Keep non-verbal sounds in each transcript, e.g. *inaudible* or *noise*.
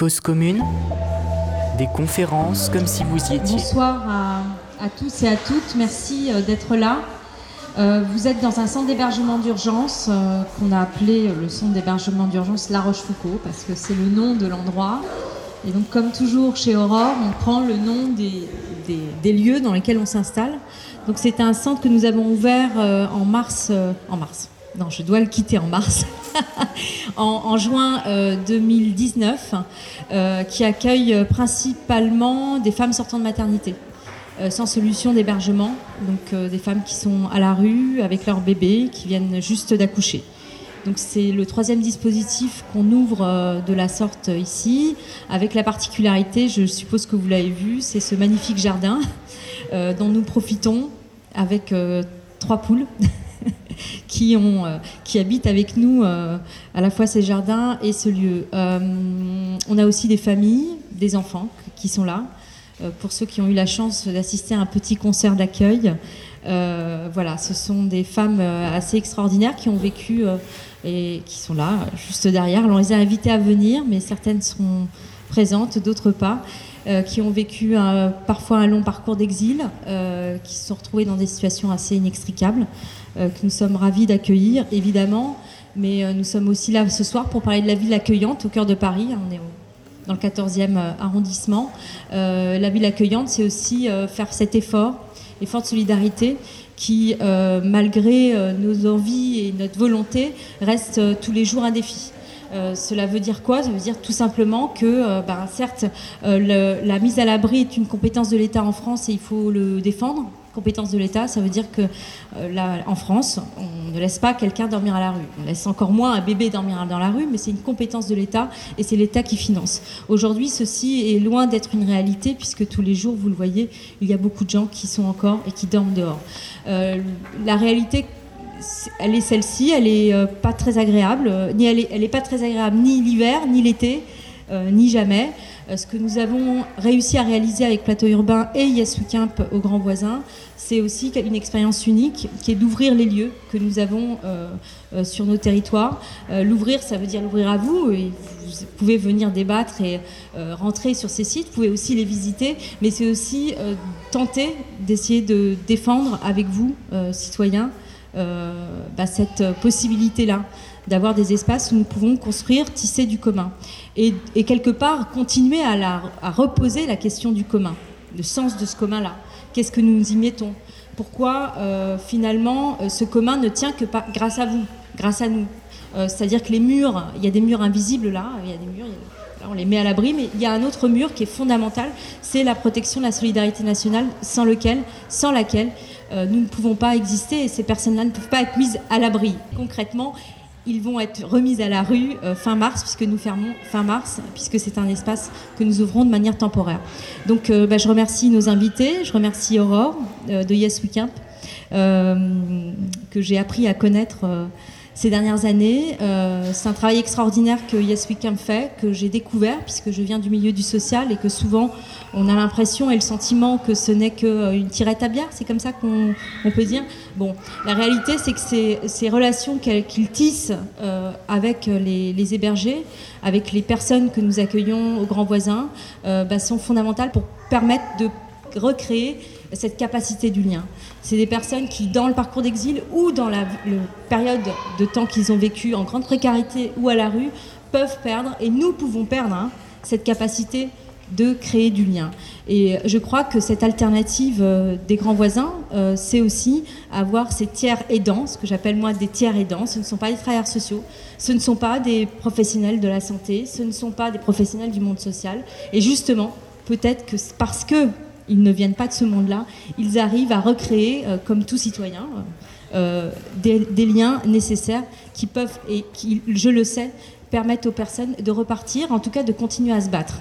Cause commune, des conférences comme si vous y étiez. Bonsoir à, tous et à toutes, merci euh, d'être là. Euh, vous êtes dans un centre d'hébergement d'urgence euh, qu'on a appelé le centre d'hébergement d'urgence La Rochefoucauld parce que c'est le nom de l'endroit. Et donc comme toujours chez Aurore, on prend le nom des, lieux dans lesquels on s'installe. Donc c'est un centre que nous avons ouvert en mars, non, je dois le quitter en mars, *laughs* en, juin 2019, euh, euh, qui accueille principalement des femmes sortant de maternité, euh, sans solution d'hébergement, donc des femmes qui sont à la rue avec leur bébé, qui viennent juste d'accoucher. Donc c'est le troisième dispositif qu'on ouvre de la sorte ici, avec la particularité, je suppose que vous l'avez vu, c'est ce magnifique jardin dont nous profitons avec trois poules. *laughs* *laughs* euh, qui habitent avec nous euh, à la fois ces jardins et ce lieu. Euh, on a aussi des familles, des enfants qui sont là. pour ceux qui ont eu la chance d'assister à un petit concert d'accueil, voilà, ce sont des femmes assez extraordinaires qui ont vécu et qui sont là, juste derrière. on les a invitées à venir, mais certaines sont présentes, d'autres pas. qui ont vécu parfois un long parcours d'exil, qui se sont retrouvées dans des situations assez inextricables. Euh, que nous sommes ravis d'accueillir, évidemment. Mais euh, nous sommes aussi là ce soir pour parler de la ville accueillante au cœur de Paris. On est dans le 14e euh, arrondissement. la ville accueillante, c'est aussi faire cet effort, effort de solidarité qui, malgré nos envies et notre volonté, reste tous les jours un défi. cela veut dire quoi? Ça veut dire tout simplement que, ben, certes, la mise à l'abri est une compétence de l'État en France et il faut le défendre compétence de l'État, ça veut dire que euh, en France, on ne laisse pas quelqu'un dormir à la rue. On laisse encore moins un bébé dormir dans la rue, mais c'est une compétence de l'État et c'est l'État qui finance. Aujourd'hui, ceci est loin d'être une réalité puisque tous les jours, vous le voyez, il y a beaucoup de gens qui sont encore et qui dorment dehors. Euh, la réalité elle est celle-ci, elle est euh, pas très agréable, elle est, elle est pas très agréable ni l'hiver, ni l'été, ni jamais. Euh, ce que nous avons réussi à réaliser avec Plateau Urbain et Yes Camp au Grand Voisin, c'est aussi une expérience unique qui est d'ouvrir les lieux que nous avons euh, euh, sur nos territoires. l'ouvrir, ça veut dire l'ouvrir à vous. Et vous pouvez venir débattre et rentrer sur ces sites. Vous pouvez aussi les visiter, mais c'est aussi tenter d'essayer de défendre avec vous, citoyens, bah, cette possibilité-là d'avoir des espaces où nous pouvons construire, tisser du commun. Et, quelque part, continuer à, reposer la question du commun, le sens de ce commun-là. Qu'est-ce que nous y mettons? Pourquoi, euh, finalement, euh, ce commun ne tient que grâce à vous, grâce à nous? Euh, C'est-à-dire que les murs, il y a des murs invisibles là, il y a des murs, on les met à l'abri, mais il y a un autre mur qui est fondamental, c'est la protection de la solidarité nationale, sans lequel, sans laquelle nous ne pouvons pas exister et ces personnes-là ne peuvent pas être mises à l'abri. Concrètement, ils vont être remis à la rue euh, fin mars, puisque nous fermons fin mars, puisque c'est un espace que nous ouvrons de manière temporaire. Donc euh, bah, je remercie nos invités, je remercie Aurore euh, de Yes Weekend, que j'ai appris à connaître ces dernières années. Euh, c'est un travail extraordinaire que Yes Weekend fait, que j'ai découvert puisque je viens du milieu du social et que souvent on a l'impression et le sentiment que ce n'est qu'une tirette à bière, c'est comme ça qu'on peut dire. Bon, la réalité c'est que ces, ces relations qu'il tisse euh, avec les, hébergés, avec les personnes que nous accueillons aux grands voisins, euh, bah, sont fondamentales pour permettre de recréer cette capacité du lien. C'est des personnes qui, dans le parcours d'exil ou dans la période de temps qu'ils ont vécu en grande précarité ou à la rue, peuvent perdre, et nous pouvons perdre, hein, cette capacité de créer du lien. Et je crois que cette alternative euh, des grands voisins, euh, c'est aussi avoir ces tiers aidants, ce que j'appelle moi des tiers aidants. Ce ne sont pas des travailleurs sociaux, ce ne sont pas des professionnels de la santé, ce ne sont pas des professionnels du monde social. Et justement, peut-être que parce que ils ne viennent pas de ce monde-là, ils arrivent à recréer, euh, comme tout citoyen, euh, des, liens nécessaires qui peuvent, et qui, je le sais, permettent aux personnes de repartir, en tout cas de continuer à se battre.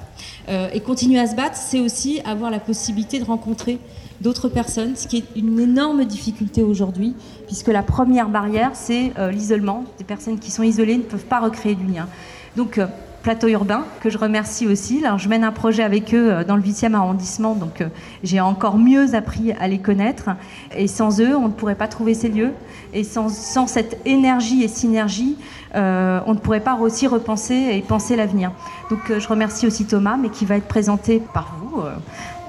Euh, et continuer à se battre, c'est aussi avoir la possibilité de rencontrer d'autres personnes, ce qui est une énorme difficulté aujourd'hui, puisque la première barrière, c'est l'isolement. Des personnes qui sont isolées ne peuvent pas recréer du lien. Donc, Plateau Urbain, que je remercie aussi. Alors, je mène un projet avec eux euh, dans le 8e arrondissement, donc j'ai encore mieux appris à les connaître. Et sans eux, on ne pourrait pas trouver ces lieux. Et sans, sans cette énergie et synergie, euh, on ne pourrait pas aussi repenser et penser l'avenir. Donc je remercie aussi Thomas, mais qui va être présenté par vous.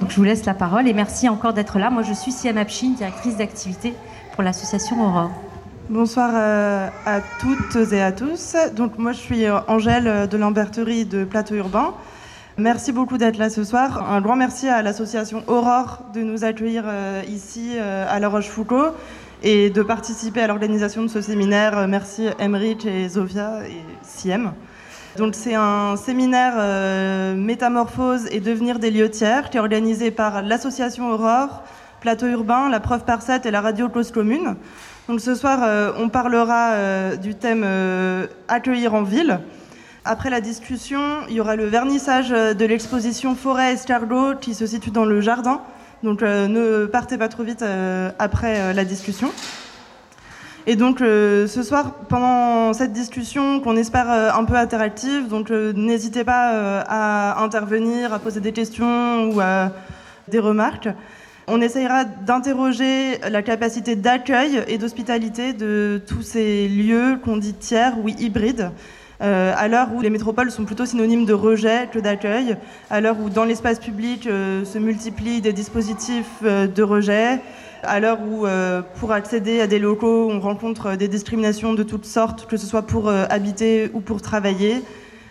Donc je vous laisse la parole et merci encore d'être là. Moi, je suis Siam Apchin, directrice d'activité pour l'association Aurore. Bonsoir euh, à toutes et à tous. Donc moi je suis euh, Angèle euh, de l'Amberterie de Plateau Urbain. Merci beaucoup d'être là ce soir. Un grand merci à l'association Aurore de nous accueillir ici à La Rochefoucauld et de participer à l'organisation de ce séminaire. Merci Emrich et Zofia et Siem. Donc c'est un séminaire Métamorphose et devenir des lieux tiers qui est organisé par l'association Aurore, Plateau Urbain, la Preuve par 7 et la Radio Close Commune. Donc ce soir, euh, on parlera euh, du thème euh, accueillir en ville. Après la discussion, il y aura le vernissage de l'exposition Forêt Escargot qui se situe dans le jardin. Donc ne partez pas trop vite après la discussion. Et donc ce soir, pendant cette discussion qu'on espère un peu interactive, n'hésitez pas à intervenir, à poser des questions ou à des remarques. On essayera d'interroger la capacité d'accueil et d'hospitalité de tous ces lieux qu'on dit tiers ou hybrides. Euh, à l'heure où les métropoles sont plutôt synonymes de rejet que d'accueil, à l'heure où dans l'espace public euh, se multiplient des dispositifs euh, de rejet, à l'heure où pour accéder à des locaux on rencontre des discriminations de toutes sortes, que ce soit pour habiter ou pour travailler,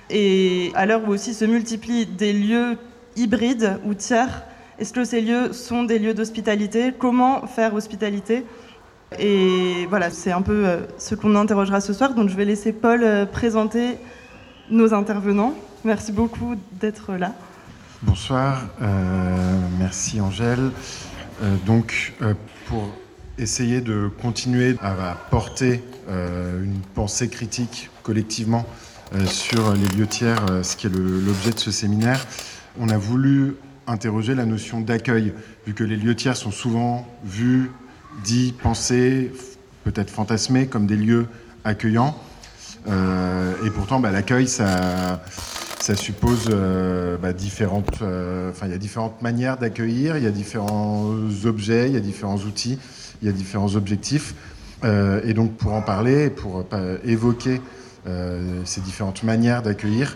et à l'heure où aussi se multiplient des lieux hybrides ou tiers est-ce que ces lieux sont des lieux d'hospitalité? Comment faire hospitalité? Et voilà, c'est un peu euh, ce qu'on interrogera ce soir. Donc je vais laisser Paul euh, présenter nos intervenants. Merci beaucoup d'être là. Bonsoir, euh, merci Angèle. donc pour essayer de continuer à porter une pensée critique collectivement sur les lieux tiers, ce qui est l'objet de ce séminaire, on a voulu interroger la notion d'accueil, vu que les lieux tiers sont souvent vus, dits, pensés, peut-être fantasmés comme des lieux accueillants. Euh, et pourtant, bah, l'accueil, ça, suppose euh, bah, différentes. Euh, enfin, il y a différentes manières d'accueillir. Il y a différents objets, il y a différents outils, il y a différents objectifs. et donc, pour en parler, pour évoquer ces différentes manières d'accueillir,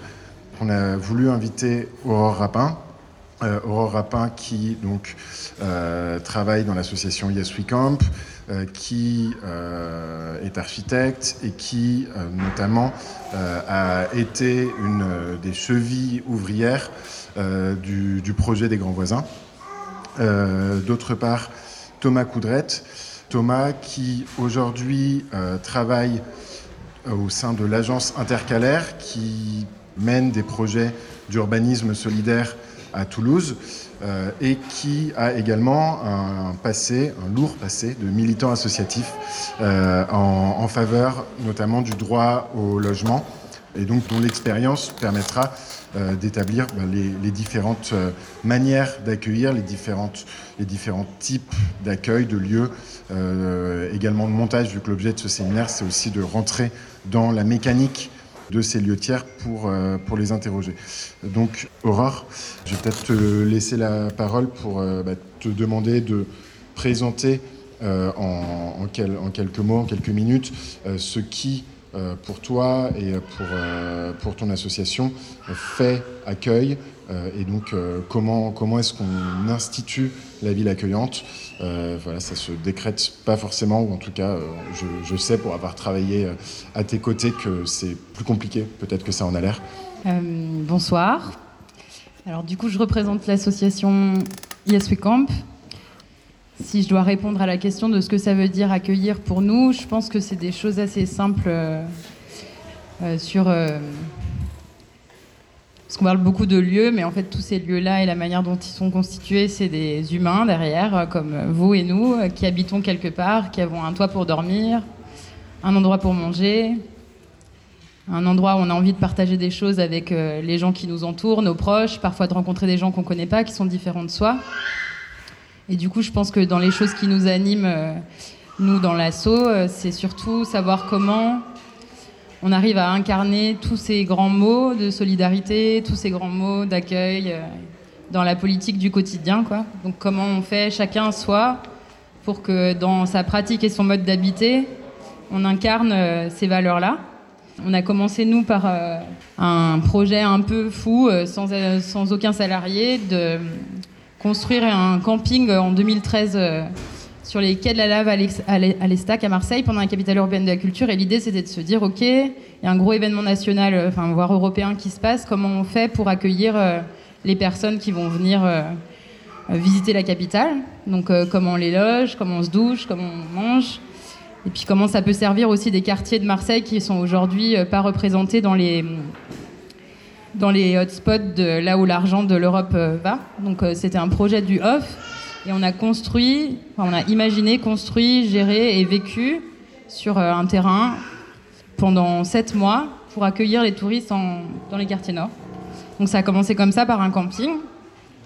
on a voulu inviter Aurore Rapin, Aurore Rapin qui donc euh, travaille dans l'association Yes We Camp, euh, qui est architecte et qui notamment a été une des chevilles ouvrières du, projet des grands voisins. D'autre part, Thomas Coudrette, Thomas qui aujourd'hui travaille au sein de l'agence intercalaire qui mène des projets d'urbanisme solidaire à Toulouse euh, et qui a également un passé, un lourd passé de militant associatif euh, en, faveur notamment du droit au logement et donc dont l'expérience permettra euh, d'établir bah, les, différentes manières d'accueillir, les, différentes, les différents types d'accueil, de lieux, également de montage, vu que l'objet de ce séminaire, c'est aussi de rentrer dans la mécanique de ces lieux tiers pour, euh, pour les interroger. Donc, Aurore, je vais peut-être te laisser la parole pour euh, bah, te demander de présenter euh, en, en, quelques mots, en quelques minutes, ce qui, pour toi et pour, pour ton association, fait accueil, et donc comment, comment est-ce qu'on institue la ville accueillante euh, voilà, ça se décrète pas forcément, ou en tout cas, euh, je, sais pour avoir travaillé euh, à tes côtés que c'est plus compliqué, peut-être que ça en a l'air. bonsoir. Alors du coup, je représente l'association Yes Camp. Si je dois répondre à la question de ce que ça veut dire accueillir pour nous, je pense que c'est des choses assez simples sur parce qu'on parle beaucoup de lieux, mais en fait, tous ces lieux-là et la manière dont ils sont constitués, c'est des humains derrière, euh, comme vous et nous, euh, qui habitons quelque part, qui avons un toit pour dormir, un endroit pour manger, un endroit où on a envie de partager des choses avec euh, les gens qui nous entourent, nos proches, parfois de rencontrer des gens qu'on ne connaît pas, qui sont différents de soi. Et du coup, je pense que dans les choses qui nous animent, nous, dans l'assaut, c'est surtout savoir comment on arrive à incarner tous ces grands mots de solidarité, tous ces grands mots d'accueil euh, dans la politique du quotidien. Quoi. Donc comment on fait chacun soi pour que dans sa pratique et son mode d'habiter, on incarne euh, ces valeurs-là. On a commencé, nous, par euh, un projet un peu fou, sans, sans, aucun salarié, de construire un camping en 2013 sur les quais de la lave à l'Estac à Marseille pendant la capitale urbaine de la culture. Et l'idée, c'était de se dire, OK, il y a un gros événement national, euh, enfin, voire européen qui se passe. Comment on fait pour accueillir euh, les personnes qui vont venir euh, visiter la capitale? Donc, comment on les loge, comment on se douche, comment on mange? Et puis comment ça peut servir aussi des quartiers de Marseille qui sont aujourd'hui pas représentés dans les dans les hotspots là où l'argent de l'Europe va. Donc c'était un projet du OFF et on a construit, on a imaginé, construit, géré et vécu sur euh, un terrain pendant sept mois pour accueillir les touristes dans les quartiers nord. Donc ça a commencé comme ça par un camping,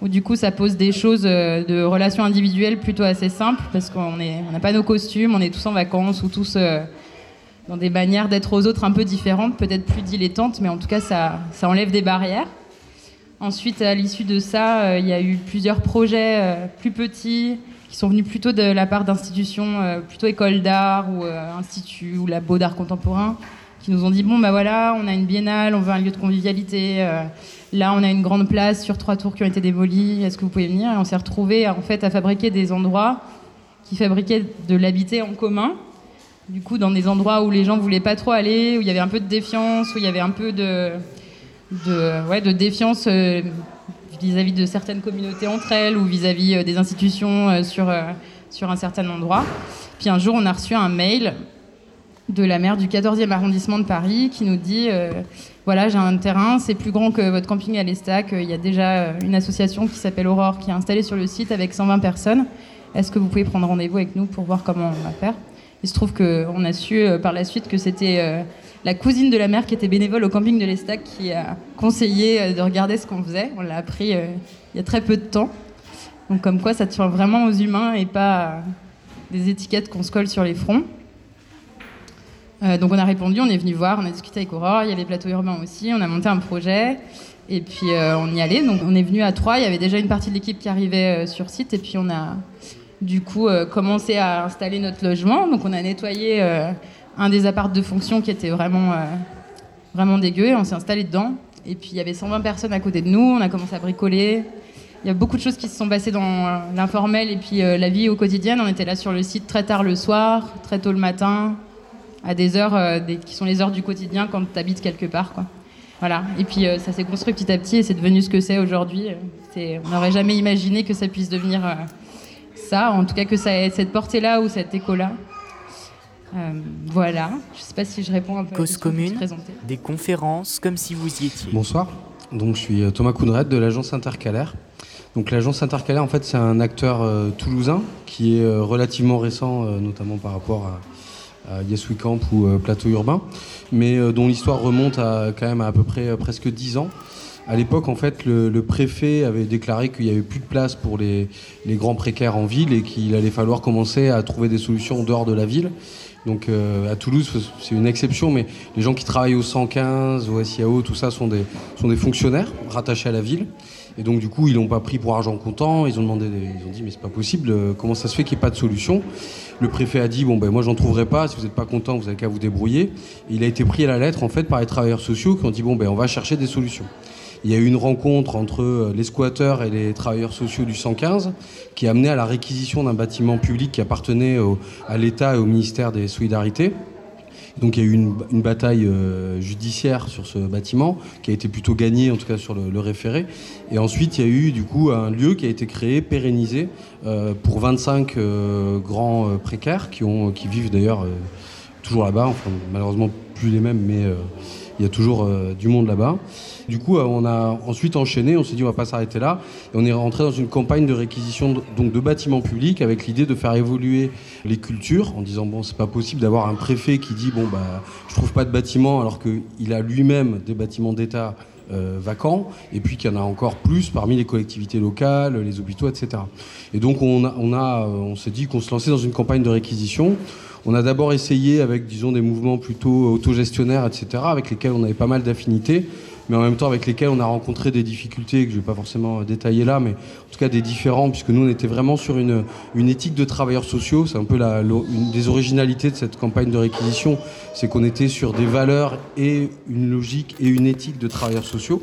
où du coup ça pose des choses euh, de relations individuelles plutôt assez simples, parce qu'on n'a pas nos costumes, on est tous en vacances ou tous euh, dans des manières d'être aux autres un peu différentes, peut-être plus dilettantes, mais en tout cas ça, ça enlève des barrières. Ensuite, à l'issue de ça, euh, il y a eu plusieurs projets euh, plus petits qui sont venus plutôt de la part d'institutions, euh, plutôt écoles d'art ou instituts ou labo d'art contemporain, qui nous ont dit bon bah voilà, on a une biennale, on veut un lieu de convivialité. là, on a une grande place sur trois tours qui ont été démolies. Est-ce que vous pouvez venir? Et on s'est retrouvé en fait à fabriquer des endroits qui fabriquaient de l'habiter en commun. Du coup, dans des endroits où les gens voulaient pas trop aller, où il y avait un peu de défiance, où il y avait un peu de de, ouais, de défiance euh, vis-à-vis de certaines communautés entre elles ou vis-à-vis euh, des institutions euh, sur, sur un certain endroit. Puis un jour, on a reçu un mail de la maire du 14e arrondissement de Paris qui nous dit voilà, j'ai un terrain, c'est plus grand que votre camping à l'Estac. Il y a déjà une association qui s'appelle Aurore qui est installée sur le site avec 120 personnes. Est-ce que vous pouvez prendre rendez-vous avec nous pour voir comment on va faire? Il se trouve qu'on a su par la suite que c'était la cousine de la mère qui était bénévole au camping de l'Estac qui a conseillé euh, de regarder ce qu'on faisait. On l'a appris euh, il y a très peu de temps. Donc comme quoi ça tient vraiment aux humains et pas des étiquettes qu'on se colle sur les fronts. Euh, donc on a répondu, on est venu voir, on a discuté avec Aurore, il y avait Plateau Urbain aussi, on a monté un projet et puis on y allait. Donc on est venu à trois, il y avait déjà une partie de l'équipe qui arrivait sur site et puis on a du coup commencé à installer notre logement. Donc on a nettoyé un des apparts de fonction qui était vraiment, euh, vraiment dégueu et on s'est installé dedans. Et puis il y avait 120 personnes à côté de nous, on a commencé à bricoler. Il y a beaucoup de choses qui se sont passées dans euh, l'informel et puis euh, la vie au quotidien. On était là sur le site très tard le soir, très tôt le matin, à des heures qui sont les heures du quotidien quand tu habites quelque part. Quoi. Voilà. Et puis ça s'est construit petit à petit et c'est devenu ce que c'est aujourd'hui. on n'aurait jamais imaginé que ça puisse devenir ça, en tout cas que ça ait cette portée-là ou cet écho-là. Euh, voilà, je ne sais pas si je réponds un peu Cause commune, des conférences comme si vous y étiez. Bonsoir, donc je suis euh, Thomas Coudret de l'agence Intercalaire. Donc l'agence Intercalaire, en fait, c'est un acteur euh, toulousain qui est relativement récent, notamment par rapport à, Yes We Camp ou Plateau Urbain, mais dont l'histoire remonte à quand même à, à peu près presque 10 ans. À l'époque, en fait, le, préfet avait déclaré qu'il n'y avait plus de place pour les, les, grands précaires en ville et qu'il allait falloir commencer à trouver des solutions en dehors de la ville. Donc euh, à Toulouse, c'est une exception, mais les gens qui travaillent au 115, au SIAO, tout ça sont des, sont des fonctionnaires rattachés à la ville. Et donc du coup, ils l'ont pas pris pour argent comptant. Ils ont demandé, ils ont dit mais c'est pas possible. Euh, comment ça se fait qu'il n'y ait pas de solution? Le préfet a dit bon ben moi j'en trouverai pas. Si vous n'êtes pas content, vous avez qu'à vous débrouiller. Il a été pris à la lettre en fait par les travailleurs sociaux qui ont dit bon ben on va chercher des solutions. Il y a eu une rencontre entre euh, les squatteurs et les travailleurs sociaux du 115 qui a amené à la réquisition d'un bâtiment public qui appartenait à l'État et au ministère des Solidarités. Donc il y a eu une, bataille euh, judiciaire sur ce bâtiment qui a été plutôt gagnée en tout cas sur le, référé. Et ensuite il y a eu du coup un lieu qui a été créé, pérennisé euh, pour 25 grands précaires qui, qui vivent d'ailleurs toujours là-bas, enfin malheureusement plus les mêmes mais il y a toujours du monde là-bas. Du coup, euh, on a ensuite enchaîné, on s'est dit on va pas s'arrêter là, et on est rentré dans une campagne de réquisition donc de bâtiments publics avec l'idée de faire évoluer les cultures en disant bon c'est pas possible d'avoir un préfet qui dit bon bah je trouve pas de bâtiment alors qu'il a lui-même des bâtiments d'État vacants, et puis qu'il y en a encore plus parmi les collectivités locales, les hôpitaux, etc. Et donc on, a, on s'est dit qu'on se lançait dans une campagne de réquisition. On a d'abord essayé avec, disons, des mouvements plutôt autogestionnaires, etc., avec lesquels on avait pas mal d'affinités mais en même temps avec lesquels on a rencontré des difficultés que je ne vais pas forcément détailler là, mais en tout cas des différents, puisque nous on était vraiment sur une, une éthique de travailleurs sociaux. C'est un peu la, une des originalités de cette campagne de réquisition, c'est qu'on était sur des valeurs et une logique et une éthique de travailleurs sociaux.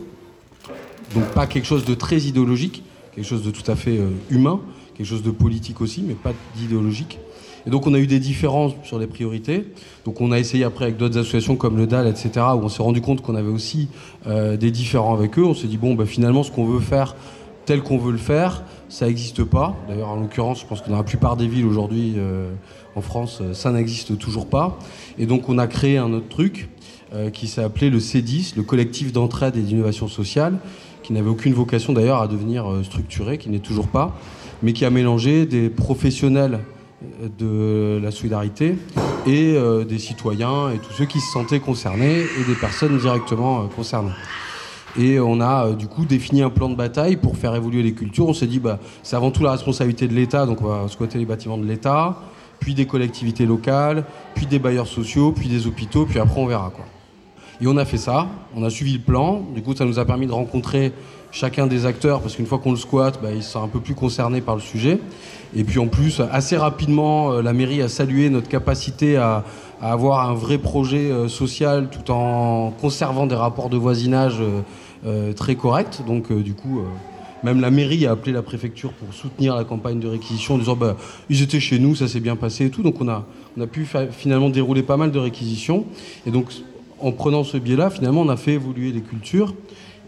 Donc pas quelque chose de très idéologique, quelque chose de tout à fait euh, humain, quelque chose de politique aussi, mais pas d'idéologique. Et donc on a eu des différences sur les priorités. Donc on a essayé après avec d'autres associations comme le DAL, etc., où on s'est rendu compte qu'on avait aussi euh, des différends avec eux. On s'est dit, bon, bah, finalement, ce qu'on veut faire tel qu'on veut le faire, ça n'existe pas. D'ailleurs, en l'occurrence, je pense que dans la plupart des villes aujourd'hui euh, en France, ça n'existe toujours pas. Et donc on a créé un autre truc euh, qui s'est appelé le C10, le collectif d'entraide et d'innovation sociale, qui n'avait aucune vocation d'ailleurs à devenir structuré, qui n'est toujours pas, mais qui a mélangé des professionnels de la solidarité et euh, des citoyens et tous ceux qui se sentaient concernés et des personnes directement euh, concernées. Et on a euh, du coup défini un plan de bataille pour faire évoluer les cultures. On s'est dit bah c'est avant tout la responsabilité de l'État, donc on va squatter les bâtiments de l'État, puis des collectivités locales, puis des bailleurs sociaux, puis des hôpitaux, puis après on verra quoi. Et on a fait ça, on a suivi le plan. Du coup, ça nous a permis de rencontrer chacun des acteurs, parce qu'une fois qu'on le squatte, bah, ils sont un peu plus concernés par le sujet. Et puis en plus, assez rapidement, euh, la mairie a salué notre capacité à, avoir un vrai projet euh, social tout en conservant des rapports de voisinage euh, très corrects. Donc du coup, même la mairie a appelé la préfecture pour soutenir la campagne de réquisition en disant bah, ils étaient chez nous, ça s'est bien passé et tout. Donc on on a pu finalement dérouler pas mal de réquisitions. Et donc en prenant ce biais-là, finalement, on a fait évoluer les cultures.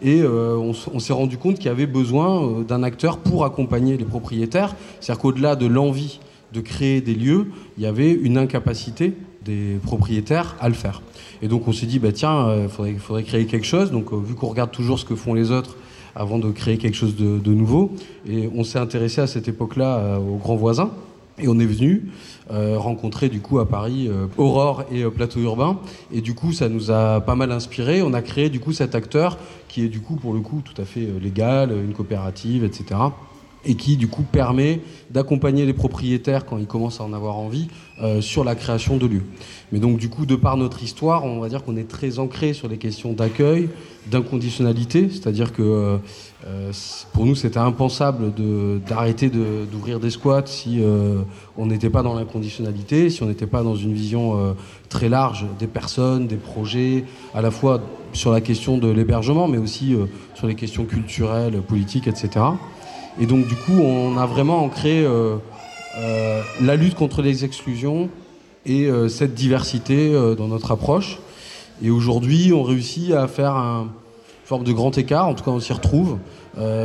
Et euh, on, s'est rendu compte qu'il y avait besoin euh, d'un acteur pour accompagner les propriétaires. C'est-à-dire qu'au-delà de l'envie de créer des lieux, il y avait une incapacité des propriétaires à le faire. Et donc on s'est dit, bah, tiens, il euh, faudrait, créer quelque chose. Donc vu qu'on regarde toujours ce que font les autres avant de créer quelque chose de nouveau, et on s'est intéressé à cette époque-là aux grands voisins. Et on est venu euh, rencontrer du coup à Paris euh, Aurore et euh, Plateau Urbain. Et du coup, ça nous a pas mal inspiré. On a créé du coup cet acteur qui est du coup pour le coup tout à fait légal, une coopérative, etc et qui du coup permet d'accompagner les propriétaires quand ils commencent à en avoir envie sur la création de lieux. Mais donc du coup, de par notre histoire, on va dire qu'on est très ancré sur les questions d'accueil, d'inconditionnalité, c'est-à-dire que euh, euh, pour nous c'était impensable d'arrêter d'ouvrir des squats si on n'était pas dans l'inconditionnalité, si on n'était pas dans une vision très large des personnes, des projets, à la fois sur la question de l'hébergement, mais aussi sur les questions culturelles, politiques, etc. Et donc, du coup, on a vraiment ancré euh, euh, la lutte contre les exclusions et euh, cette diversité dans notre approche. Et aujourd'hui, on réussit à faire une forme de grand écart, en tout cas, on s'y retrouve,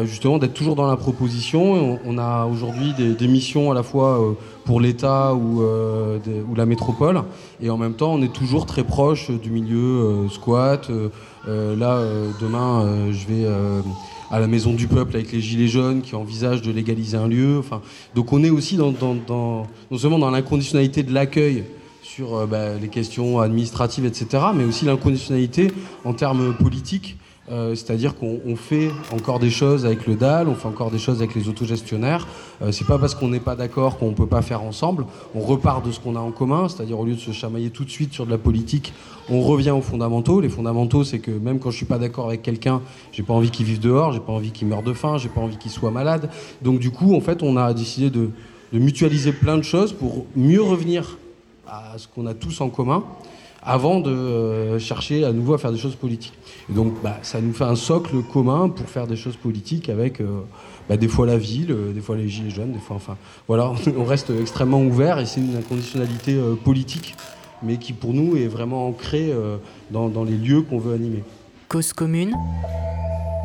justement, d'être toujours dans la proposition. On, a aujourd'hui des, missions à la fois pour l'État ou, ou, la métropole, et en même temps, on est toujours très proche du milieu squat. là, demain, je vais à la Maison du Peuple avec les Gilets jaunes qui envisagent de légaliser un lieu. Enfin, donc on est aussi non seulement dans l'inconditionnalité de l'accueil sur euh, bah, les questions administratives, etc., mais aussi l'inconditionnalité en termes politiques euh, c'est-à-dire qu'on fait encore des choses avec le DAL, on fait encore des choses avec les autogestionnaires. Euh, c'est pas parce qu'on n'est pas d'accord qu'on peut pas faire ensemble. On repart de ce qu'on a en commun, c'est-à-dire au lieu de se chamailler tout de suite sur de la politique, on revient aux fondamentaux. Les fondamentaux, c'est que même quand je suis pas d'accord avec quelqu'un, j'ai pas envie qu'il vive dehors, j'ai pas envie qu'il meure de faim, j'ai pas envie qu'il soit malade. Donc du coup, en fait, on a décidé de mutualiser plein de choses pour mieux revenir à ce qu'on a tous en commun avant de euh, chercher à nouveau à faire des choses politiques. Et donc bah, ça nous fait un socle commun pour faire des choses politiques avec euh, bah, des fois la ville, euh, des fois les gilets jaunes, des fois enfin voilà, *laughs* on reste extrêmement ouvert et c'est une inconditionnalité politique, mais qui pour nous est vraiment ancrée dans, dans, les lieux qu'on veut animer. Cause commune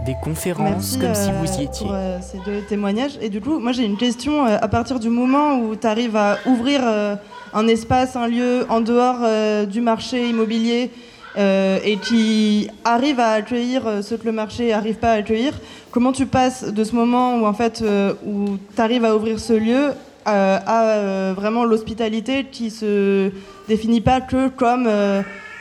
des conférences comme si vous y étiez. Pour, ces deux témoignages. Et du coup, moi j'ai une question. à partir du moment où tu arrives à ouvrir un espace, un lieu en dehors euh, du marché immobilier euh, et qui arrive à accueillir euh, ce que le marché n'arrive pas à accueillir, comment tu passes de ce moment où en fait où tu arrives à ouvrir ce lieu à vraiment l'hospitalité qui se définit pas que comme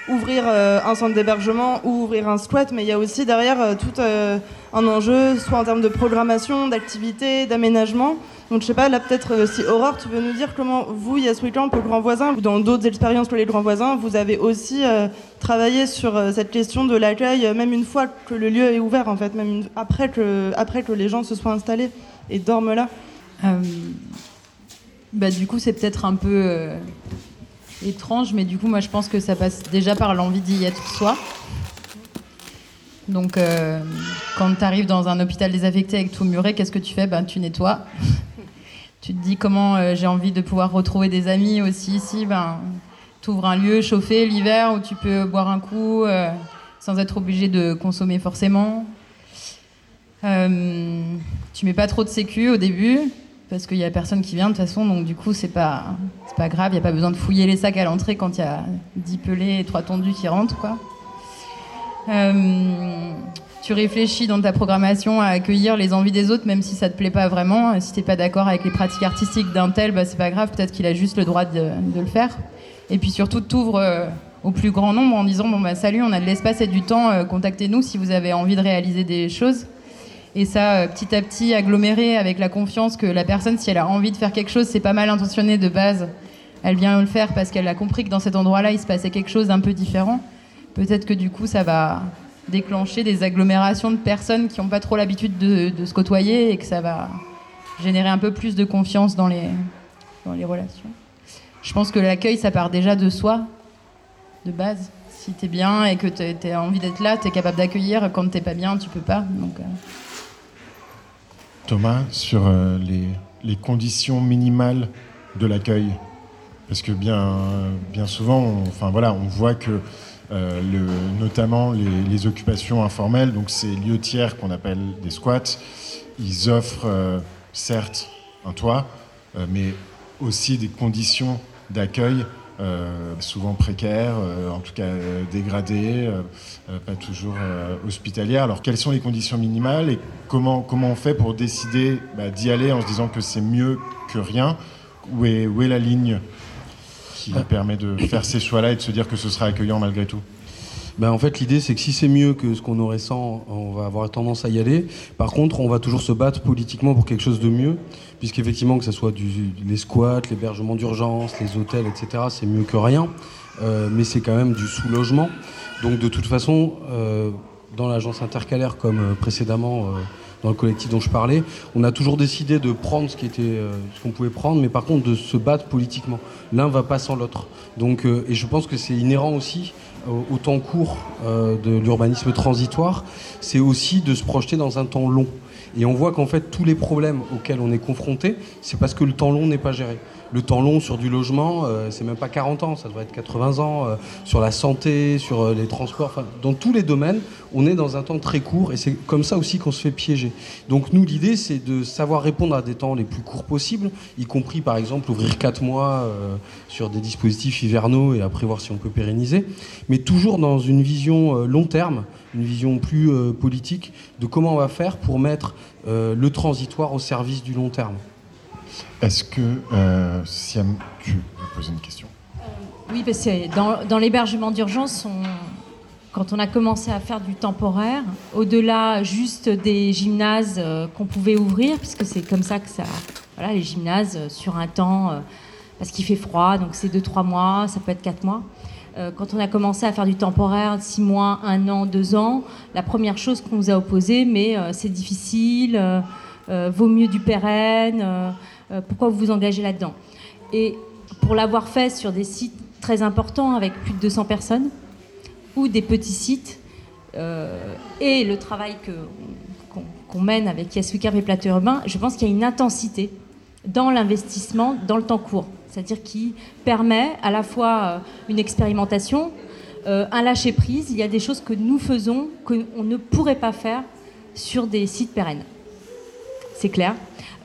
ouvrir un centre d'hébergement ou ouvrir un squat, mais il y a aussi derrière tout un enjeu, soit en termes de programmation, d'activité, d'aménagement. Donc je sais pas, là peut-être si Aurore, tu veux nous dire comment vous, Yes Weekend, le Grand Voisin, ou dans d'autres expériences que les Grands Voisins, vous avez aussi travaillé sur cette question de l'accueil, même une fois que le lieu est ouvert, en fait, même après, que, après que les gens se soient installés et dorment là bah, Du coup, c'est peut-être un peu euh, étrange, mais du coup, moi, je pense que ça passe déjà par l'envie d'y être soi. Donc, euh, quand tu arrives dans un hôpital désaffecté avec tout muré, qu'est-ce que tu fais? Ben, Tu nettoies. *laughs* tu te dis comment euh, j'ai envie de pouvoir retrouver des amis aussi ici. Ben, tu ouvres un lieu chauffé l'hiver où tu peux boire un coup sans être obligé de consommer forcément. tu mets pas trop de sécu au début parce qu'il y a personne qui vient de toute façon, donc du coup c'est pas pas grave, il y a pas besoin de fouiller les sacs à l'entrée quand il y a 10 pelés et 3 tondus qui rentrent quoi. Euh, tu réfléchis dans ta programmation à accueillir les envies des autres, même si ça te plaît pas vraiment. Si t'es pas d'accord avec les pratiques artistiques d'un tel, bah, c'est pas grave, peut-être qu'il a juste le droit de, le faire. Et puis surtout, t'ouvres euh, au plus grand nombre en disant bon bah salut, on a de l'espace et du temps, euh, contactez-nous si vous avez envie de réaliser des choses. Et ça, euh, petit à petit, aggloméré avec la confiance que la personne, si elle a envie de faire quelque chose, c'est pas mal intentionné de base, elle vient le faire parce qu'elle a compris que dans cet endroit-là, il se passait quelque chose d'un peu différent. Peut-être que du coup, ça va déclencher des agglomérations de personnes qui n'ont pas trop l'habitude de, se côtoyer et que ça va générer un peu plus de confiance dans les, dans les relations. Je pense que l'accueil, ça part déjà de soi, de base. Si tu es bien et que tu as envie d'être là, tu es capable d'accueillir. Quand tu pas bien, tu peux pas. Donc, euh, Thomas, sur euh, les, conditions minimales de l'accueil. Parce que bien, souvent, on, voit que euh, notamment les, occupations informelles, donc ces lieux tiers qu'on appelle des squats, ils offrent euh, certes un toit, mais aussi des conditions d'accueil souvent précaires, euh, en tout cas euh, dégradées, pas toujours hospitalières. Alors quelles sont les conditions minimales et comment, comment on fait pour décider bah, d'y aller en se disant que c'est mieux que rien? Où est, où est la ligne qui permet de faire ces choix-là et de se dire que ce sera accueillant malgré tout? Ben, en fait, l'idée, c'est que si c'est mieux que ce qu'on aurait sans, on va avoir tendance à y aller. Par contre, on va toujours se battre politiquement pour quelque chose de mieux, puisqu'effectivement, que ce soit les squats, l'hébergement d'urgence, les hôtels, etc., c'est mieux que rien. Euh, mais c'est quand même du sous-logement. Donc, de toute façon, euh, dans l'agence intercalaire, comme euh, précédemment dans le collectif dont je parlais, on a toujours décidé de prendre ce qu'on pouvait prendre, mais par contre de se battre politiquement. L'un va pas sans l'autre. Et je pense que c'est inhérent aussi au, temps court de l'urbanisme transitoire, c'est aussi de se projeter dans un temps long. Et on voit qu'en fait, tous les problèmes auxquels on est confronté, c'est parce que le temps long n'est pas géré le temps long sur du logement, euh, c'est même pas 40 ans, ça devrait être 80 ans, euh, sur la santé, sur euh, les transports, dans tous les domaines, on est dans un temps très court et c'est comme ça aussi qu'on se fait piéger. Donc nous, l'idée, c'est de savoir répondre à des temps les plus courts possibles, y compris par exemple ouvrir 4 mois sur des dispositifs hivernaux et après voir si on peut pérenniser, mais toujours dans une vision long terme, une vision plus politique de comment on va faire pour mettre le transitoire au service du long terme. Est-ce que, euh, Siam, tu veux poser une question? Euh, Oui, parce que dans, l'hébergement d'urgence, quand on a commencé à faire du temporaire, au-delà juste des gymnases euh, qu'on pouvait ouvrir, puisque c'est comme ça que ça. Voilà, les gymnases sur un temps, parce qu'il fait froid, donc c'est 2-3 mois, ça peut être 4 mois. Quand on a commencé à faire du temporaire, 6 mois, 1 an, 2 ans, la première chose qu'on nous a opposé, mais c'est difficile, vaut mieux du pérenne. Euh, pourquoi vous vous engagez là-dedans? Et pour l'avoir fait sur des sites très importants avec plus de 200 personnes ou des petits sites, euh, et le travail qu'on mène avec Yes et Plateau Urbain, je pense qu'il y a une intensité dans l'investissement dans le temps court, c'est-à-dire qui permet à la fois euh, une expérimentation, un lâcher-prise. Il y a des choses que nous faisons qu'on ne pourrait pas faire sur des sites pérennes. C'est clair.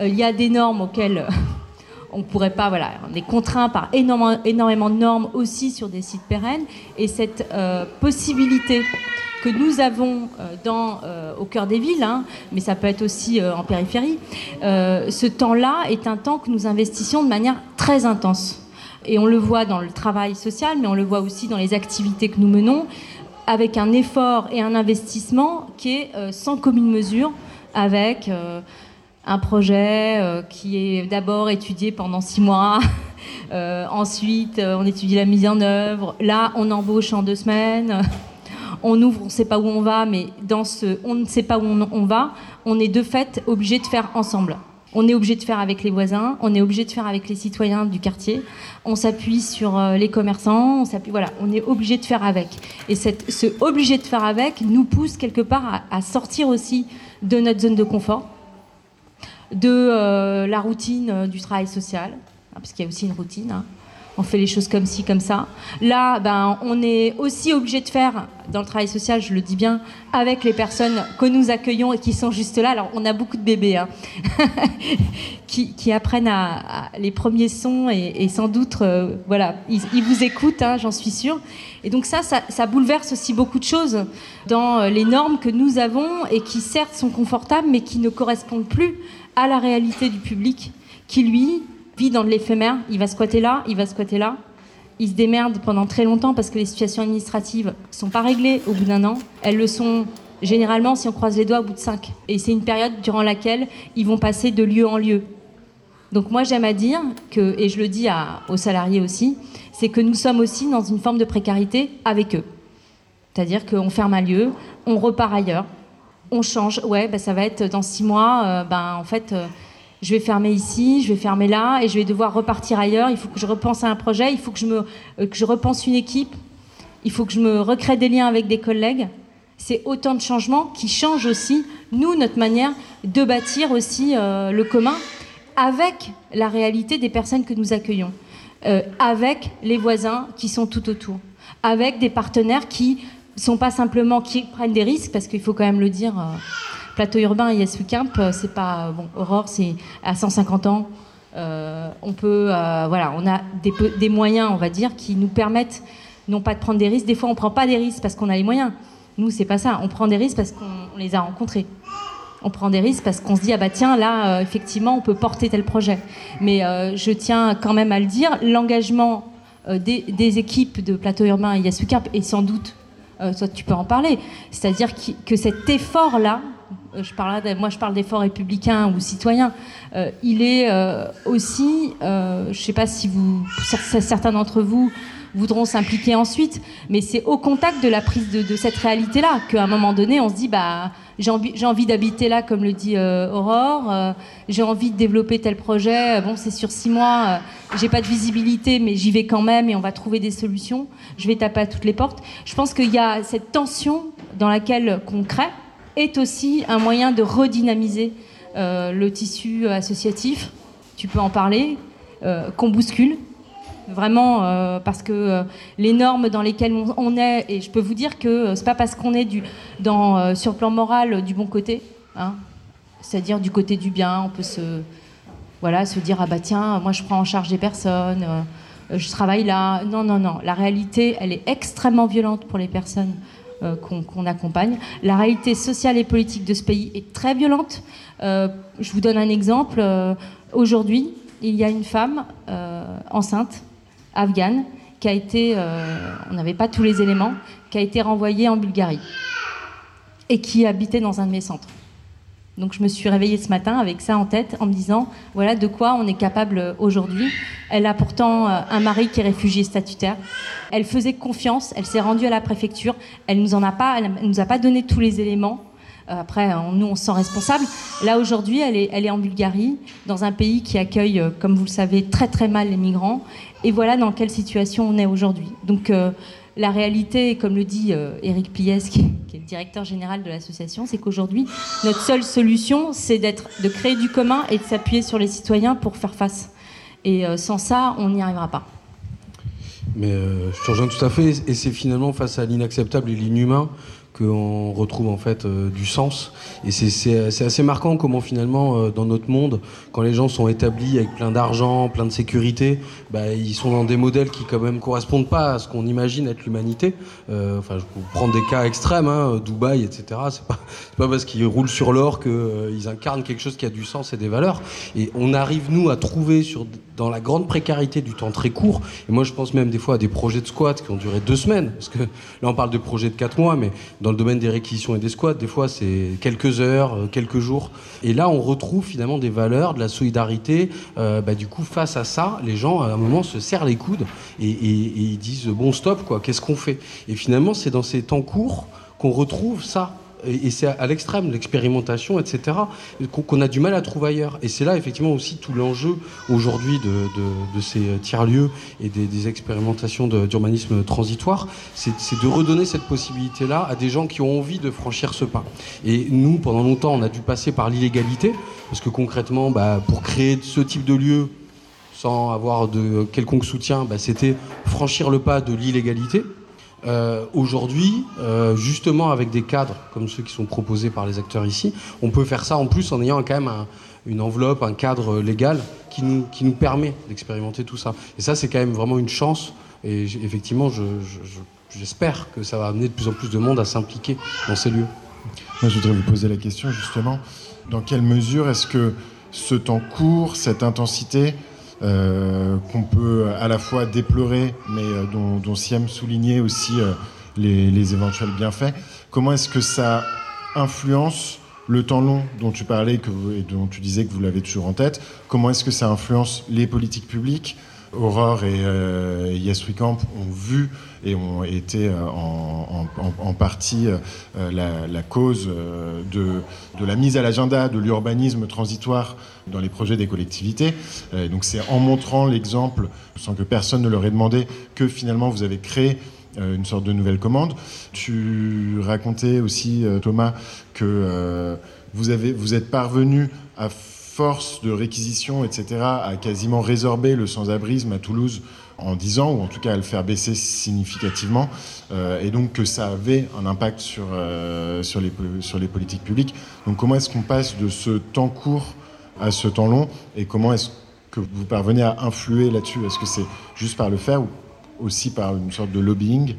Euh, il y a des normes auxquelles euh, *laughs* on ne pourrait pas, voilà, on est contraint par énormément, de normes aussi sur des sites pérennes. Et cette euh, possibilité que nous avons dans, au cœur des villes, hein, mais ça peut être aussi en périphérie, ce temps-là est un temps que nous investissions de manière très intense. Et on le voit dans le travail social, mais on le voit aussi dans les activités que nous menons, avec un effort et un investissement qui est euh, sans commune mesure avec euh, un projet euh, qui est d'abord étudié pendant six mois. *laughs* ensuite, on étudie la mise en œuvre. Là, on embauche en deux semaines on ouvre, on ne sait pas où on va, mais dans ce on ne sait pas où on, va, on est de fait obligé de faire ensemble. On est obligé de faire avec les voisins, on est obligé de faire avec les citoyens du quartier, on s'appuie sur euh, les commerçants, on s'appuie, voilà, on est obligé de faire avec. Et cette, ce obligé de faire avec nous pousse quelque part à, sortir aussi de notre zone de confort, de euh, la routine euh, du travail social, hein, parce qu'il y a aussi une routine. Hein on fait les choses comme ci, comme ça. Là, ben, on est aussi obligé de faire, dans le travail social, je le dis bien, avec les personnes que nous accueillons et qui sont juste là. Alors, on a beaucoup de bébés hein, *laughs* qui, apprennent les premiers sons et, sans doute, euh, voilà, ils, vous écoutent, hein, j'en suis sûre. Et donc ça, ça, ça, bouleverse aussi beaucoup de choses dans euh, les normes que nous avons et qui certes sont confortables, mais qui ne correspondent plus à la réalité du public, qui lui vit dans de l'éphémère. Il va squatter là, il va squatter là. Il se démerde pendant très longtemps parce que les situations administratives sont pas réglées au bout d'un an. Elles le sont généralement, si on croise les doigts, au bout de cinq. Et c'est une période durant laquelle ils vont passer de lieu en lieu. Donc moi, j'aime à dire que, et je le dis aux salariés aussi, c'est que nous sommes aussi dans une forme de précarité avec eux. C'est-à-dire qu'on ferme un lieu, on repart ailleurs, on change. Ouais, bah, ça va être dans six mois. Euh, ben, en fait, euh, je vais fermer ici, je vais fermer là, et je vais devoir repartir ailleurs. Il faut que je repense à un projet, il faut que je, me, euh, que je repense une équipe, il faut que je me recrée des liens avec des collègues. C'est autant de changements qui changent aussi, nous, notre manière de bâtir aussi euh, le commun avec la réalité des personnes que nous accueillons, euh, avec les voisins qui sont tout autour, avec des partenaires qui sont pas simplement qui prennent des risques, parce qu'il faut quand même le dire plateau urbain et Camp, euh, c'est pas bon. Aurore, c'est à 150 ans. Euh, on peut, euh, voilà, on a des, moyens, on va dire, qui nous permettent non pas de prendre des risques. Des fois, on prend pas des risques parce qu'on a les moyens. Nous, c'est pas ça. On prend des risques parce qu'on les a rencontrés. On prend des risques parce qu'on se dit ah bah tiens là effectivement on peut porter tel projet. Mais je tiens quand même à le dire, l'engagement des, équipes de plateau urbain et Yes Camp est sans doute, toi tu peux en parler, c'est-à-dire que cet effort là euh, je parle moi je parle d'efforts républicains ou citoyens, euh, il est euh, aussi, je ne sais pas si vous, certains d'entre vous voudront s'impliquer ensuite, mais c'est au contact de la prise de, cette réalité-là qu'à un moment donné, on se dit, bah, j'ai envie, d'habiter là, comme le dit Aurore, j'ai envie de développer tel projet, bon, c'est sur six mois, j'ai pas de visibilité, mais j'y vais quand même et on va trouver des solutions, je vais taper à toutes les portes. Je pense qu'il y a cette tension dans laquelle qu'on crée, est aussi un moyen de redynamiser euh, le tissu associatif. Tu peux en parler, euh, qu'on bouscule. Vraiment, euh, parce que les normes dans lesquelles on, est, et je peux vous dire que c'est pas parce qu'on est sur le plan moral du bon côté, hein, c'est-à-dire du côté du bien, on peut se, voilà, se dire ah bah tiens, moi je prends en charge des personnes, je travaille là. Non, non, non. La réalité, elle est extrêmement violente pour les personnes euh, qu'on accompagne. La réalité sociale et politique de ce pays est très violente. Euh, je vous donne un exemple. Euh, aujourd'hui, il y a une femme enceinte, afghane, qui a été, on n'avait pas tous les éléments, qui a été renvoyée en Bulgarie et qui habitait dans un de mes centres. Donc je me suis réveillée ce matin avec ça en tête en me disant voilà de quoi on est capable aujourd'hui. Elle a pourtant euh, un mari qui est réfugié statutaire. Elle faisait confiance, elle s'est rendue à la préfecture, elle nous en a pas, elle nous a pas donné tous les éléments. Euh, après, nous, on se sent responsable. Là, aujourd'hui, elle est, elle est en Bulgarie, dans un pays qui accueille, euh, comme vous le savez, très très mal les migrants. Et voilà dans quelle situation on est aujourd'hui. Donc, la réalité, comme le dit Eric euh, Plies, qui, est le directeur général de l'association, c'est qu'aujourd'hui, notre seule solution, c'est de créer du commun et de s'appuyer sur les citoyens pour faire face. Et euh, sans ça, on n'y arrivera pas. Mais euh, je te rejoins tout à fait, et c'est finalement face à l'inacceptable et l'inhumain qu'on retrouve en fait euh, du sens. Et c'est assez marquant comment finalement euh, dans notre monde, quand les gens sont établis avec plein d'argent, plein de sécurité, bah, ils sont dans des modèles qui quand même correspondent pas à ce qu'on imagine être l'humanité. Euh, enfin, je peux prendre des cas extrêmes, hein, Dubaï, etc. C'est pas, pas parce qu'ils roulent sur l'or qu'ils incarnent quelque chose qui a du sens et des valeurs. Et on arrive nous à trouver sur dans la grande précarité du temps très court. Et moi, je pense même des fois à des projets de squat qui ont duré deux semaines, parce que là, on parle de projets de quatre mois, mais dans le domaine des réquisitions et des squats, des fois, c'est quelques heures, euh, quelques jours. Et là, on retrouve finalement des valeurs, de la solidarité. Euh, bah, du coup, face à ça, les gens, à un moment, se serrent les coudes et, ils disent bon, stop, quoi. Qu'est-ce qu'on fait? Et finalement, c'est dans ces temps courts qu'on retrouve ça et c'est à l'extrême, l'expérimentation, etc., qu'on a du mal à trouver ailleurs. Et c'est là, effectivement, aussi tout l'enjeu aujourd'hui de, ces tiers-lieux et des, expérimentations d'urbanisme transitoire, c'est de redonner cette possibilité-là à des gens qui ont envie de franchir ce pas. Et nous, pendant longtemps, on a dû passer par l'illégalité, parce que concrètement, bah, pour créer ce type de lieu, sans avoir de quelconque soutien, bah, c'était franchir le pas de l'illégalité. Euh, aujourd'hui, euh, justement avec des cadres comme ceux qui sont proposés par les acteurs ici, on peut faire ça en plus en ayant quand même une enveloppe, un cadre légal qui nous, qui nous permet d'expérimenter tout ça. Et ça, c'est quand même vraiment une chance. Et effectivement, j'espère que ça va amener de plus en plus de monde à s'impliquer dans ces lieux. Moi, je voudrais vous poser la question justement, dans quelle mesure est-ce que ce temps court, cette intensité, qu'on peut à la fois déplorer, mais euh, dont, dont Siem soulignait aussi euh, les, éventuels bienfaits. Comment est-ce que ça influence le temps long dont tu parlais et dont tu disais que vous l'avez toujours en tête? Comment est-ce que ça influence les politiques publiques? Aurore et euh, Camp ont vu et ont été euh, en, partie euh, la, cause de, la mise à l'agenda de l'urbanisme transitoire dans les projets des collectivités. donc c'est en montrant l'exemple, sans que personne ne leur ait demandé, que finalement vous avez créé une sorte de nouvelle commande. Tu racontais aussi, Thomas, que vous, avez, vous êtes parvenu à force de réquisition, etc., a quasiment résorbé le sans-abrisme à Toulouse en 10 ans, ou en tout cas à le faire baisser significativement, euh, et donc que ça avait un impact sur, euh, sur, les, sur les politiques publiques. Donc comment est-ce qu'on passe de ce temps court à ce temps long, et comment est-ce que vous parvenez à influer là-dessus? Est-ce que c'est juste par le faire, ou aussi par une sorte de lobbying?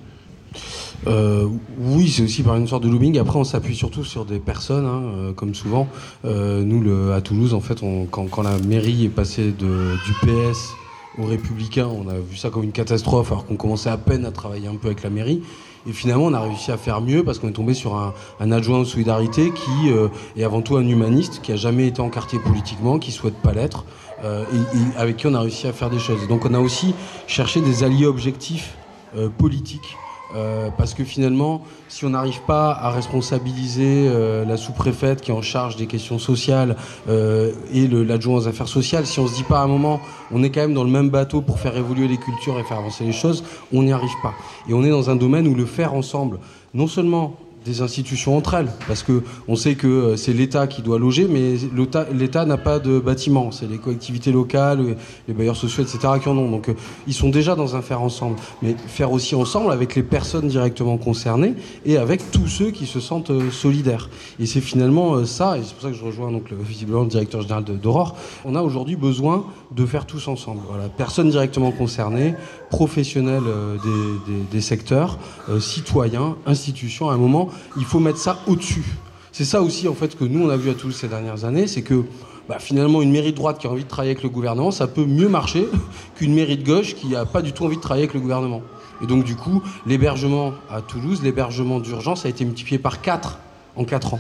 Euh, oui, c'est aussi par une sorte de lobbying. Après, on s'appuie surtout sur des personnes, hein, euh, comme souvent. Euh, nous, à Toulouse, en fait, quand, la mairie est passée du PS aux Républicains, on a vu ça comme une catastrophe, alors qu'on commençait à peine à travailler un peu avec la mairie. Et finalement, on a réussi à faire mieux parce qu'on est tombé sur un, adjoint de solidarité qui est avant tout un humaniste, qui a jamais été en quartier politiquement, qui souhaite pas l'être, et, avec qui on a réussi à faire des choses. donc, on a aussi cherché des alliés objectifs politiques euh, parce que finalement, si on n'arrive pas à responsabiliser euh, la sous-préfète qui est en charge des questions sociales euh, et l'adjoint aux affaires sociales, si on se dit pas à un moment, on est quand même dans le même bateau pour faire évoluer les cultures et faire avancer les choses, on n'y arrive pas. Et on est dans un domaine où le faire ensemble, non seulement des institutions entre elles, parce que on sait que euh, c'est l'État qui doit loger, mais l'État n'a pas de bâtiment, c'est les collectivités locales, les bailleurs sociaux, etc. qui en ont. Donc euh, ils sont déjà dans un faire ensemble, mais faire aussi ensemble avec les personnes directement concernées et avec tous ceux qui se sentent euh, solidaires. Et c'est finalement ça, et c'est pour ça que je rejoins donc le, visiblement le directeur général d'Aurore. On a aujourd'hui besoin de faire tous ensemble. Voilà, personnes directement concernées, professionnels des, secteurs, citoyens, institutions. À un moment il faut mettre ça au-dessus. C'est ça aussi en fait que nous on a vu à Toulouse ces dernières années, c'est que bah, finalement une mairie de droite qui a envie de travailler avec le gouvernement, ça peut mieux marcher *laughs* qu'une mairie de gauche qui n'a pas du tout envie de travailler avec le gouvernement. Et donc du coup, l'hébergement à Toulouse, l'hébergement d'urgence a été multiplié par 4 en 4 ans.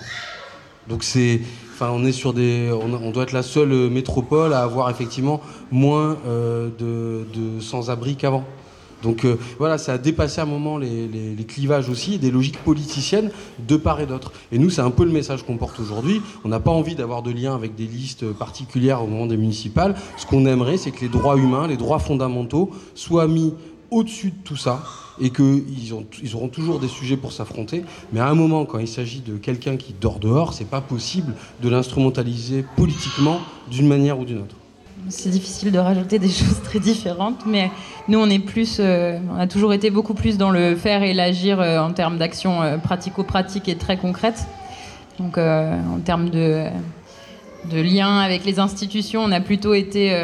Donc c'est, enfin, on sur des, on, doit être la seule métropole à avoir effectivement moins euh, de sans-abri qu'avant. Donc euh, voilà, ça a dépassé à un moment les, clivages aussi, des logiques politiciennes de part et d'autre. Et nous, c'est un peu le message qu'on porte aujourd'hui. On n'a pas envie d'avoir de lien avec des listes particulières au moment des municipales. Ce qu'on aimerait, c'est que les droits humains, les droits fondamentaux soient mis au-dessus de tout ça et qu'ils ils auront toujours des sujets pour s'affronter. Mais à un moment, quand il s'agit de quelqu'un qui dort dehors, c'est pas possible de l'instrumentaliser politiquement d'une manière ou d'une autre. C'est difficile de rajouter des *laughs* choses très différentes, mais nous, on est plus, euh, on a toujours été beaucoup plus dans le faire et l'agir euh, en termes d'action euh, pratico-pratique et très concrète. Donc, en termes de, de lien avec les institutions, on a plutôt été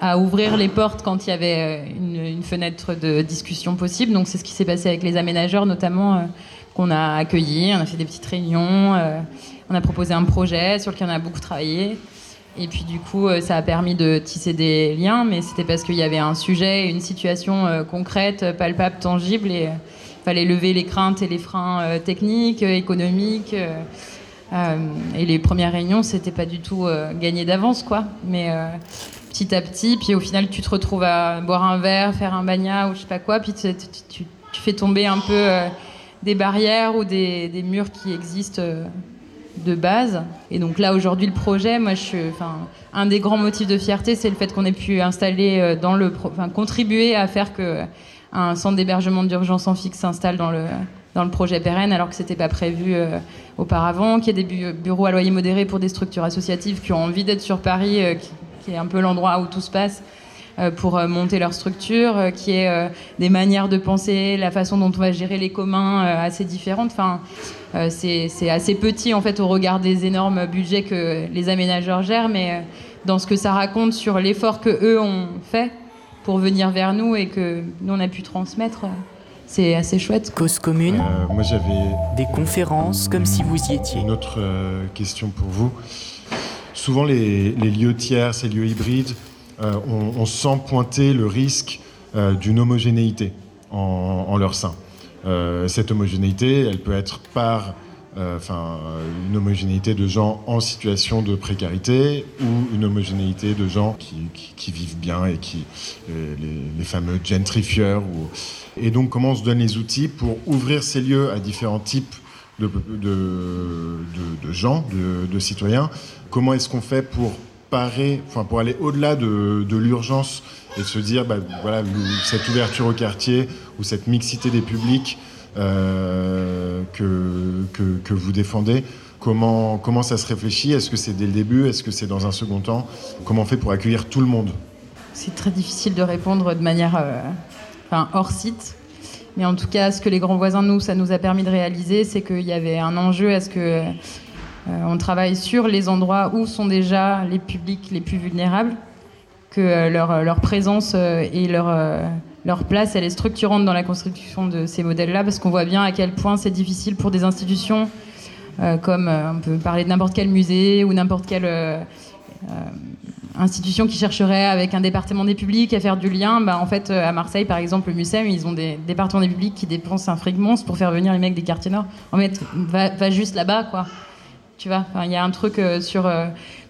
à ouvrir les portes quand il y avait une, une fenêtre de discussion possible. Donc, c'est ce qui s'est passé avec les aménageurs, notamment, qu'on a accueillis. On a fait des petites réunions, on a proposé un projet sur lequel on a beaucoup travaillé. Et puis du coup, euh, ça a permis de tisser des liens, mais c'était parce qu'il y avait un sujet, une situation euh, concrète, palpable, tangible, et il euh, fallait lever les craintes et les freins techniques, économiques. et les premières réunions, c'était pas du tout gagné d'avance, quoi. Mais petit à petit, puis au final, tu te retrouves à boire un verre, faire un bagnat ou je sais pas quoi, puis tu, fais tomber un peu des barrières ou des, des murs qui existent de base. Et donc là, aujourd'hui, le projet, moi, je, enfin, un des grands motifs de fierté, c'est le fait qu'on ait pu installer euh, dans le, contribuer à faire que un centre d'hébergement d'urgence en fixe s'installe dans le dans le projet pérenne, alors que c'était pas prévu euh, auparavant, qu'il y ait des bureaux à loyer modéré pour des structures associatives qui ont envie d'être sur Paris, euh, qui, est un peu l'endroit où tout se passe. pour monter leur structure, qui est des manières de penser, la façon dont on va gérer les communs assez différentes. Enfin, euh, c'est assez petit en fait au regard des énormes budgets que les aménageurs gèrent, mais euh, dans ce que ça raconte sur l'effort que eux ont fait pour venir vers nous et que nous on a pu transmettre, c'est assez chouette. Cause commune. Euh, moi j'avais des conférences comme si vous y étiez. Une autre question pour vous. Souvent les, lieux tiers, ces lieux hybrides, on, sent pointer le risque d'une homogénéité en leur sein. Euh, cette homogénéité, elle peut être par euh, une homogénéité de gens en situation de précarité ou une homogénéité de gens qui, vivent bien et qui les, fameux gentrifieurs. Ou... Et donc, comment on se donne les outils pour ouvrir ces lieux à différents types de, gens, de, citoyens? Comment est-ce qu'on fait pour enfin, pour aller au-delà de, l'urgence et se dire, bah, voilà, cette ouverture au quartier ou cette mixité des publics euh, que, vous défendez, comment, ça se réfléchit? Est-ce que c'est dès le début? Est-ce que c'est dans un second temps? Comment on fait pour accueillir tout le monde? C'est très difficile de répondre de manière euh, hors site. Mais en tout cas, ce que les grands voisins, nous, ça nous a permis de réaliser, c'est qu'il y avait un enjeu à ce que on travaille sur les endroits où sont déjà les publics les plus vulnérables que euh, leur, leur, présence euh, et leur, euh, leur place, elle est structurante dans la construction de ces modèles-là, parce qu'on voit bien à quel point c'est difficile pour des institutions, comme on peut parler de n'importe quel musée ou n'importe quelle institution qui chercherait avec un département des publics à faire du lien. Bah, en fait, à Marseille, par exemple, le MUSEM, ils ont des départements des publics qui dépensent un fric pour faire venir les mecs des quartiers nord. En fait, va juste là-bas, quoi. Il y a un truc sur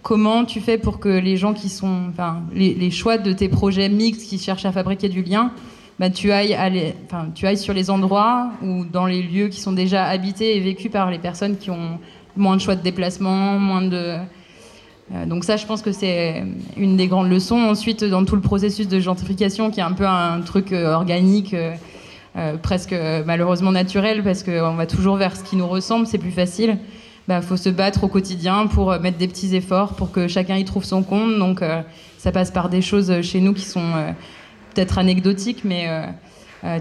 comment tu fais pour que les gens qui sont, enfin, les, choix de tes projets mixtes qui cherchent à fabriquer du lien, bah, tu, ailles sur les endroits ou dans les lieux qui sont déjà habités et vécus par les personnes qui ont moins de choix de déplacement, moins de... Euh, donc ça, je pense que c'est une des grandes leçons. Ensuite, dans tout le processus de gentrification, qui est un peu un truc euh, organique, euh, presque malheureusement naturel, parce qu'on va toujours vers ce qui nous ressemble, c'est plus facile il bah, faut se battre au quotidien pour euh, mettre des petits efforts pour que chacun y trouve son compte. Donc euh, ça passe par des choses euh, chez nous qui sont peut-être anecdotiques, mais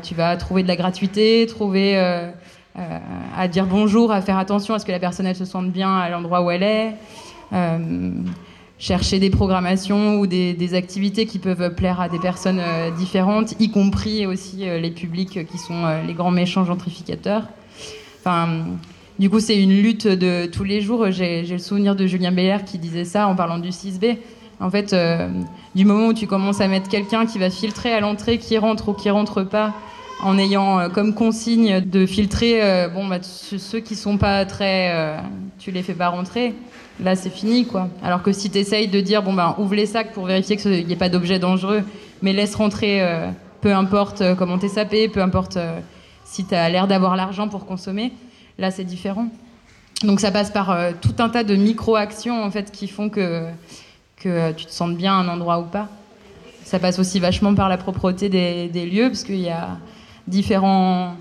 tu vas trouver de la gratuité, trouver à dire bonjour, à faire attention à ce que la personne se sente bien à l'endroit où elle est. chercher des programmations ou des, des, activités qui peuvent plaire à des personnes différentes, y compris aussi les publics qui sont les grands méchants gentrificateurs. Enfin, du coup, c'est une lutte de tous les jours. J'ai le souvenir de Julien Belair qui disait ça en parlant du 6B. En fait, euh, du moment où tu commences à mettre quelqu'un qui va filtrer à l'entrée qui rentre ou qui rentre pas, en ayant euh, comme consigne de filtrer, euh, bon, bah, ceux qui sont pas très, tu les fais pas rentrer. Là, c'est fini, quoi. Alors que si tu essayes de dire, bon, bah, ouvre les sacs pour vérifier qu'il n'y ait pas d'objets dangereux, mais laisse rentrer, peu importe comment t'es sapé, peu importe si tu as l'air d'avoir l'argent pour consommer, Là, c'est différent. Donc ça passe par euh, tout un tas de micro-actions en fait qui font que, que euh, tu te sens bien à un endroit ou pas. Ça passe aussi vachement par la propreté des, des lieux parce qu'il y a différents.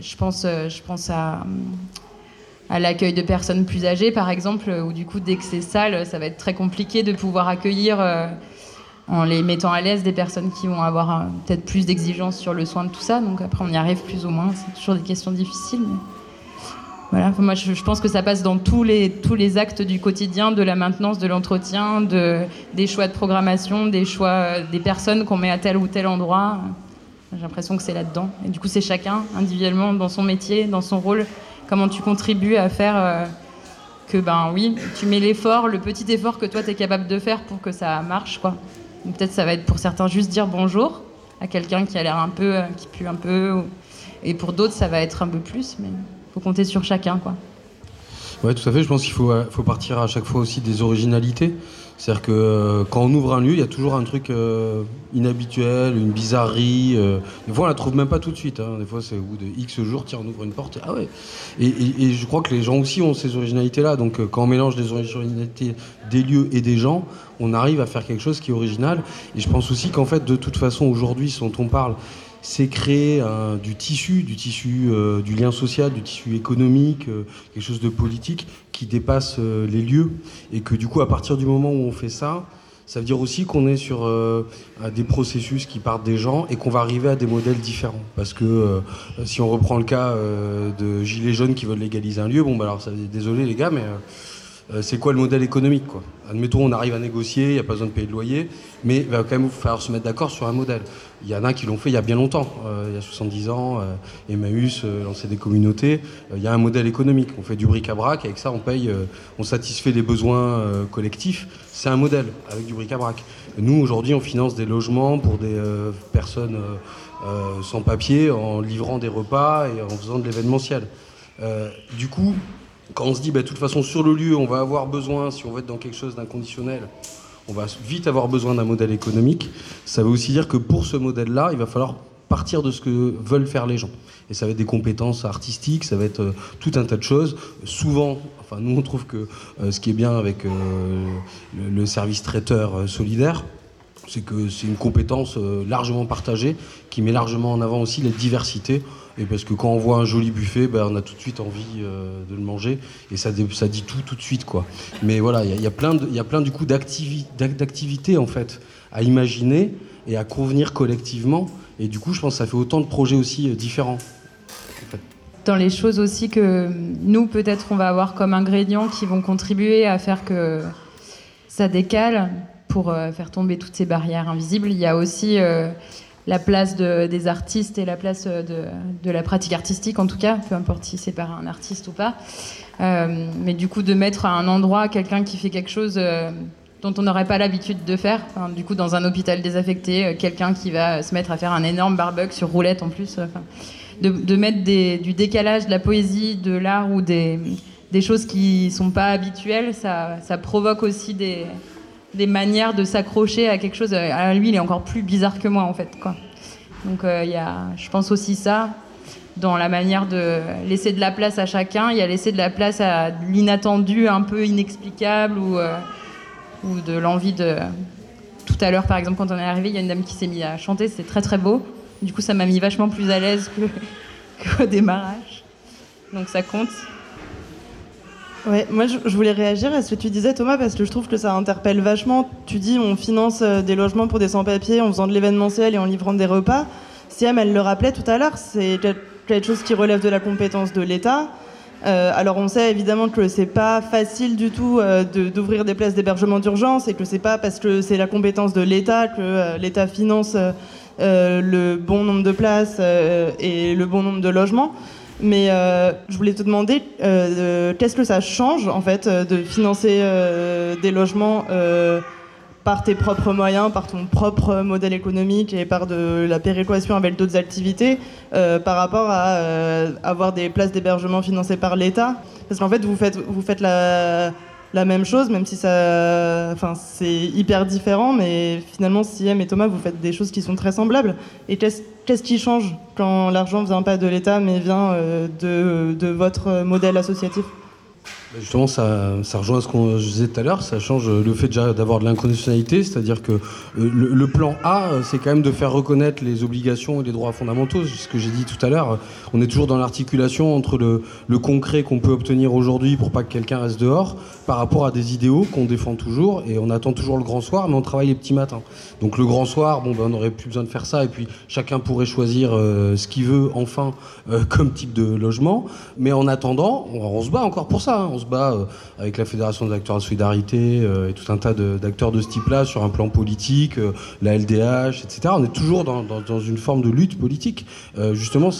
Je pense, euh, je pense à, à l'accueil de personnes plus âgées, par exemple, où du coup, dès que c'est sale, ça va être très compliqué de pouvoir accueillir, en les mettant à l'aise, des personnes qui vont avoir peut-être plus d'exigences sur le soin de tout ça. Donc après, on y arrive plus ou moins. C'est toujours des questions difficiles. Voilà, moi je, pense que ça passe dans tous les, tous les actes du quotidien, de la maintenance, de l'entretien, de, des choix de programmation, des choix euh, des personnes qu'on met à tel ou tel endroit. J'ai l'impression que c'est là-dedans. Et du coup, c'est chacun, individuellement, dans son métier, dans son rôle, comment tu contribues à faire euh, que, ben oui, tu mets l'effort, le petit effort que toi, tu es capable de faire pour que ça marche, quoi. Peut-être ça va être pour certains juste dire bonjour à quelqu'un qui a l'air un peu, euh, qui pue un peu, et pour d'autres, ça va être un peu plus, mais faut compter sur chacun, quoi. Ouais, tout à fait. Je pense qu'il faut, euh, faut partir à chaque fois aussi des originalités. C'est-à-dire que euh, quand on ouvre un lieu, il y a toujours un truc euh, inhabituel, une bizarrerie. des fois, on la trouve même pas tout de suite. Hein. Des fois, c'est au bout de X jours, tiens, on ouvre une porte. Ah ouais. Et, je crois que les gens aussi ont ces originalités-là. Donc, quand on mélange des originalités des lieux et des gens, on arrive à faire quelque chose qui est original. Et je pense aussi qu'en fait, de toute façon, aujourd'hui, ce dont on parle, c'est créer du tissu, du tissu euh, du lien social, du tissu économique, euh, quelque chose de politique qui dépasse euh, les lieux. Et que du coup, à partir du moment où on fait ça, ça veut dire aussi qu'on est sur des processus qui partent des gens et qu'on va arriver à des modèles différents. Parce que si on reprend le cas de gilets jaunes qui veulent légaliser un lieu, bon, bah alors ça, désolé les gars, mais euh, c'est quoi le modèle économique quoi? Admettons, on arrive à négocier, il n'y a pas besoin de payer de loyer, mais il va quand même falloir se mettre d'accord sur un modèle. Il y en a qui l'ont fait il y a bien longtemps, euh, il y a 70 ans, euh, Emmaüs lançait des communautés, il y a un modèle économique, on fait du bric-à-brac, avec ça on paye, on satisfait les besoins collectifs, c'est un modèle avec du bric-à-brac. Nous aujourd'hui on finance des logements pour des personnes sans papier en livrant des repas et en faisant de l'événementiel. du coup, quand on se dit, bah, de toute façon, sur le lieu, on va avoir besoin, si on veut être dans quelque chose d'inconditionnel, on va vite avoir besoin d'un modèle économique. Ça veut aussi dire que pour ce modèle-là, il va falloir partir de ce que veulent faire les gens. Et ça va être des compétences artistiques, ça va être euh, tout un tas de choses. Souvent, enfin, nous, on trouve que euh, ce qui est bien avec euh, le, service traiteur solidaire, c'est que c'est une compétence largement partagée qui met largement en avant aussi la diversité et parce que quand on voit un joli buffet, ben, on a tout de suite envie euh, de le manger. Et ça, ça dit tout tout de suite. quoi. Mais voilà, il y, a plein, du coup d'activités en fait à imaginer et à convenir collectivement. Et du coup, je pense que ça fait autant de projets aussi euh, différents. Dans les choses aussi que nous, peut-être, on va avoir comme ingrédients qui vont contribuer à faire que ça décale pour euh, faire tomber toutes ces barrières invisibles. Il y a aussi la place des artistes et la place de, la pratique artistique, en tout cas, peu importe si c'est par un artiste ou pas. Euh, mais du coup, de mettre à un endroit quelqu'un qui fait quelque chose euh, dont on n'aurait pas l'habitude de faire. du coup, dans un hôpital désaffecté, euh, quelqu'un qui va se mettre à faire un énorme barbecue sur roulette en plus. de, mettre du décalage, de la poésie, de l'art ou des, choses qui sont pas habituelles, ça provoque aussi des, des manières de s'accrocher à quelque chose. À lui, il est encore plus bizarre que moi, en fait. Quoi. Donc, euh, il y a, je pense aussi ça, dans la manière de laisser de la place à chacun. Il y a laisser de la place à l'inattendu, un peu inexplicable, ou, euh, ou de l'envie de. Tout à l'heure, par exemple, quand on est arrivé, il y a une dame qui s'est mise à chanter, c'était très très beau. Du coup, ça m'a mis vachement plus à l'aise *laughs* qu'au démarrage. Donc, ça compte. Ouais, moi je, voulais réagir à ce que tu disais Thomas parce que je trouve que ça interpelle vachement. Tu dis on finance euh, des logements pour des sans-papiers en faisant de l'événementiel et en livrant des repas. Siam, elle le rappelait tout à l'heure, c'est quelque chose qui relève de la compétence de l'État. Euh, alors on sait évidemment que c'est pas facile du tout euh, d'ouvrir des places d'hébergement d'urgence et que c'est pas parce que c'est la compétence de l'État que l'État finance le bon nombre de places et le bon nombre de logements. Mais euh, je voulais te demander euh, qu'est-ce que ça change en fait euh, de financer des logements par tes propres moyens, par ton propre modèle économique et par de la péréquation avec d'autres activités par rapport à avoir des places d'hébergement financées par l'État? Parce qu'en fait, vous faites, vous faites la, la même chose, même si ça, enfin, c'est hyper différent, mais finalement, Siem et Thomas, vous faites des choses qui sont très semblables. Et qu'est-ce qui change quand l'argent vient pas de l'État, mais vient euh, de, votre modèle associatif? Justement, ça, ça rejoint ce qu'on disait tout à l'heure, ça change le fait déjà d'avoir de l'inconditionnalité, c'est-à-dire que euh, le, plan A, c'est quand même de faire reconnaître les obligations et les droits fondamentaux, ce que j'ai dit tout à l'heure. On est toujours dans l'articulation entre le, concret qu'on peut obtenir aujourd'hui pour pas que quelqu'un reste dehors, par rapport à des idéaux qu'on défend toujours, et on attend toujours le grand soir, mais on travaille les petits matins. Donc le grand soir, bon, ben, on n'aurait plus besoin de faire ça, et puis chacun pourrait choisir euh, ce qu'il veut, enfin, euh, *laughs* comme type de logement. Mais en attendant, on, se bat encore pour ça. Hein. Se bat euh, avec la Fédération des acteurs de solidarité et tout un tas d'acteurs de, ce type-là sur un plan politique, la LDH, etc. On est toujours dans, une forme de lutte politique. justement,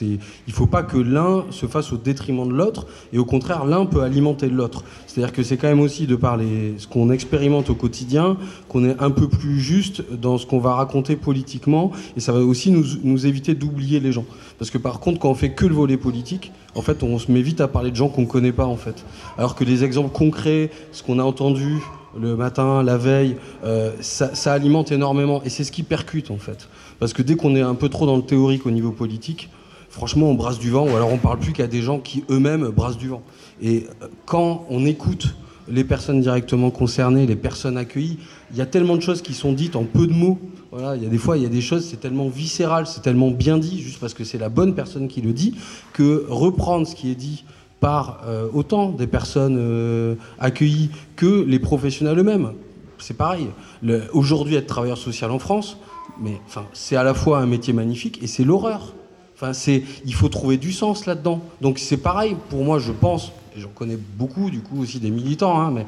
il ne faut pas que l'un se fasse au détriment de l'autre, et au contraire, l'un peut alimenter l'autre. C'est-à-dire que c'est quand même aussi de parler ce qu'on expérimente au quotidien, qu'on est un peu plus juste dans ce qu'on va raconter politiquement, et ça va aussi nous, nous éviter d'oublier les gens. Parce que par contre, quand on fait que le volet politique, en fait, on se met vite à parler de gens qu'on ne connaît pas, en fait. Alors que les exemples concrets, ce qu'on a entendu le matin, la veille, euh, ça, alimente énormément, et c'est ce qui percute, en fait. Parce que dès qu'on est un peu trop dans le théorique au niveau politique, franchement, on brasse du vent, ou alors on parle plus qu'à des gens qui eux-mêmes brassent du vent. Et euh, quand on écoute les personnes directement concernées, les personnes accueillies, il y a tellement de choses qui sont dites en peu de mots. Voilà, il y a des fois, il y a des choses, c'est tellement viscéral, c'est tellement bien dit, juste parce que c'est la bonne personne qui le dit, que reprendre ce qui est dit par euh, autant des personnes euh, accueillies que les professionnels eux-mêmes, c'est pareil. Aujourd'hui, être travailleur social en France, mais enfin, c'est à la fois un métier magnifique et c'est l'horreur. Enfin, c'est, il faut trouver du sens là-dedans. Donc c'est pareil, pour moi, je pense, et j'en connais beaucoup, du coup, aussi des militants, hein, mais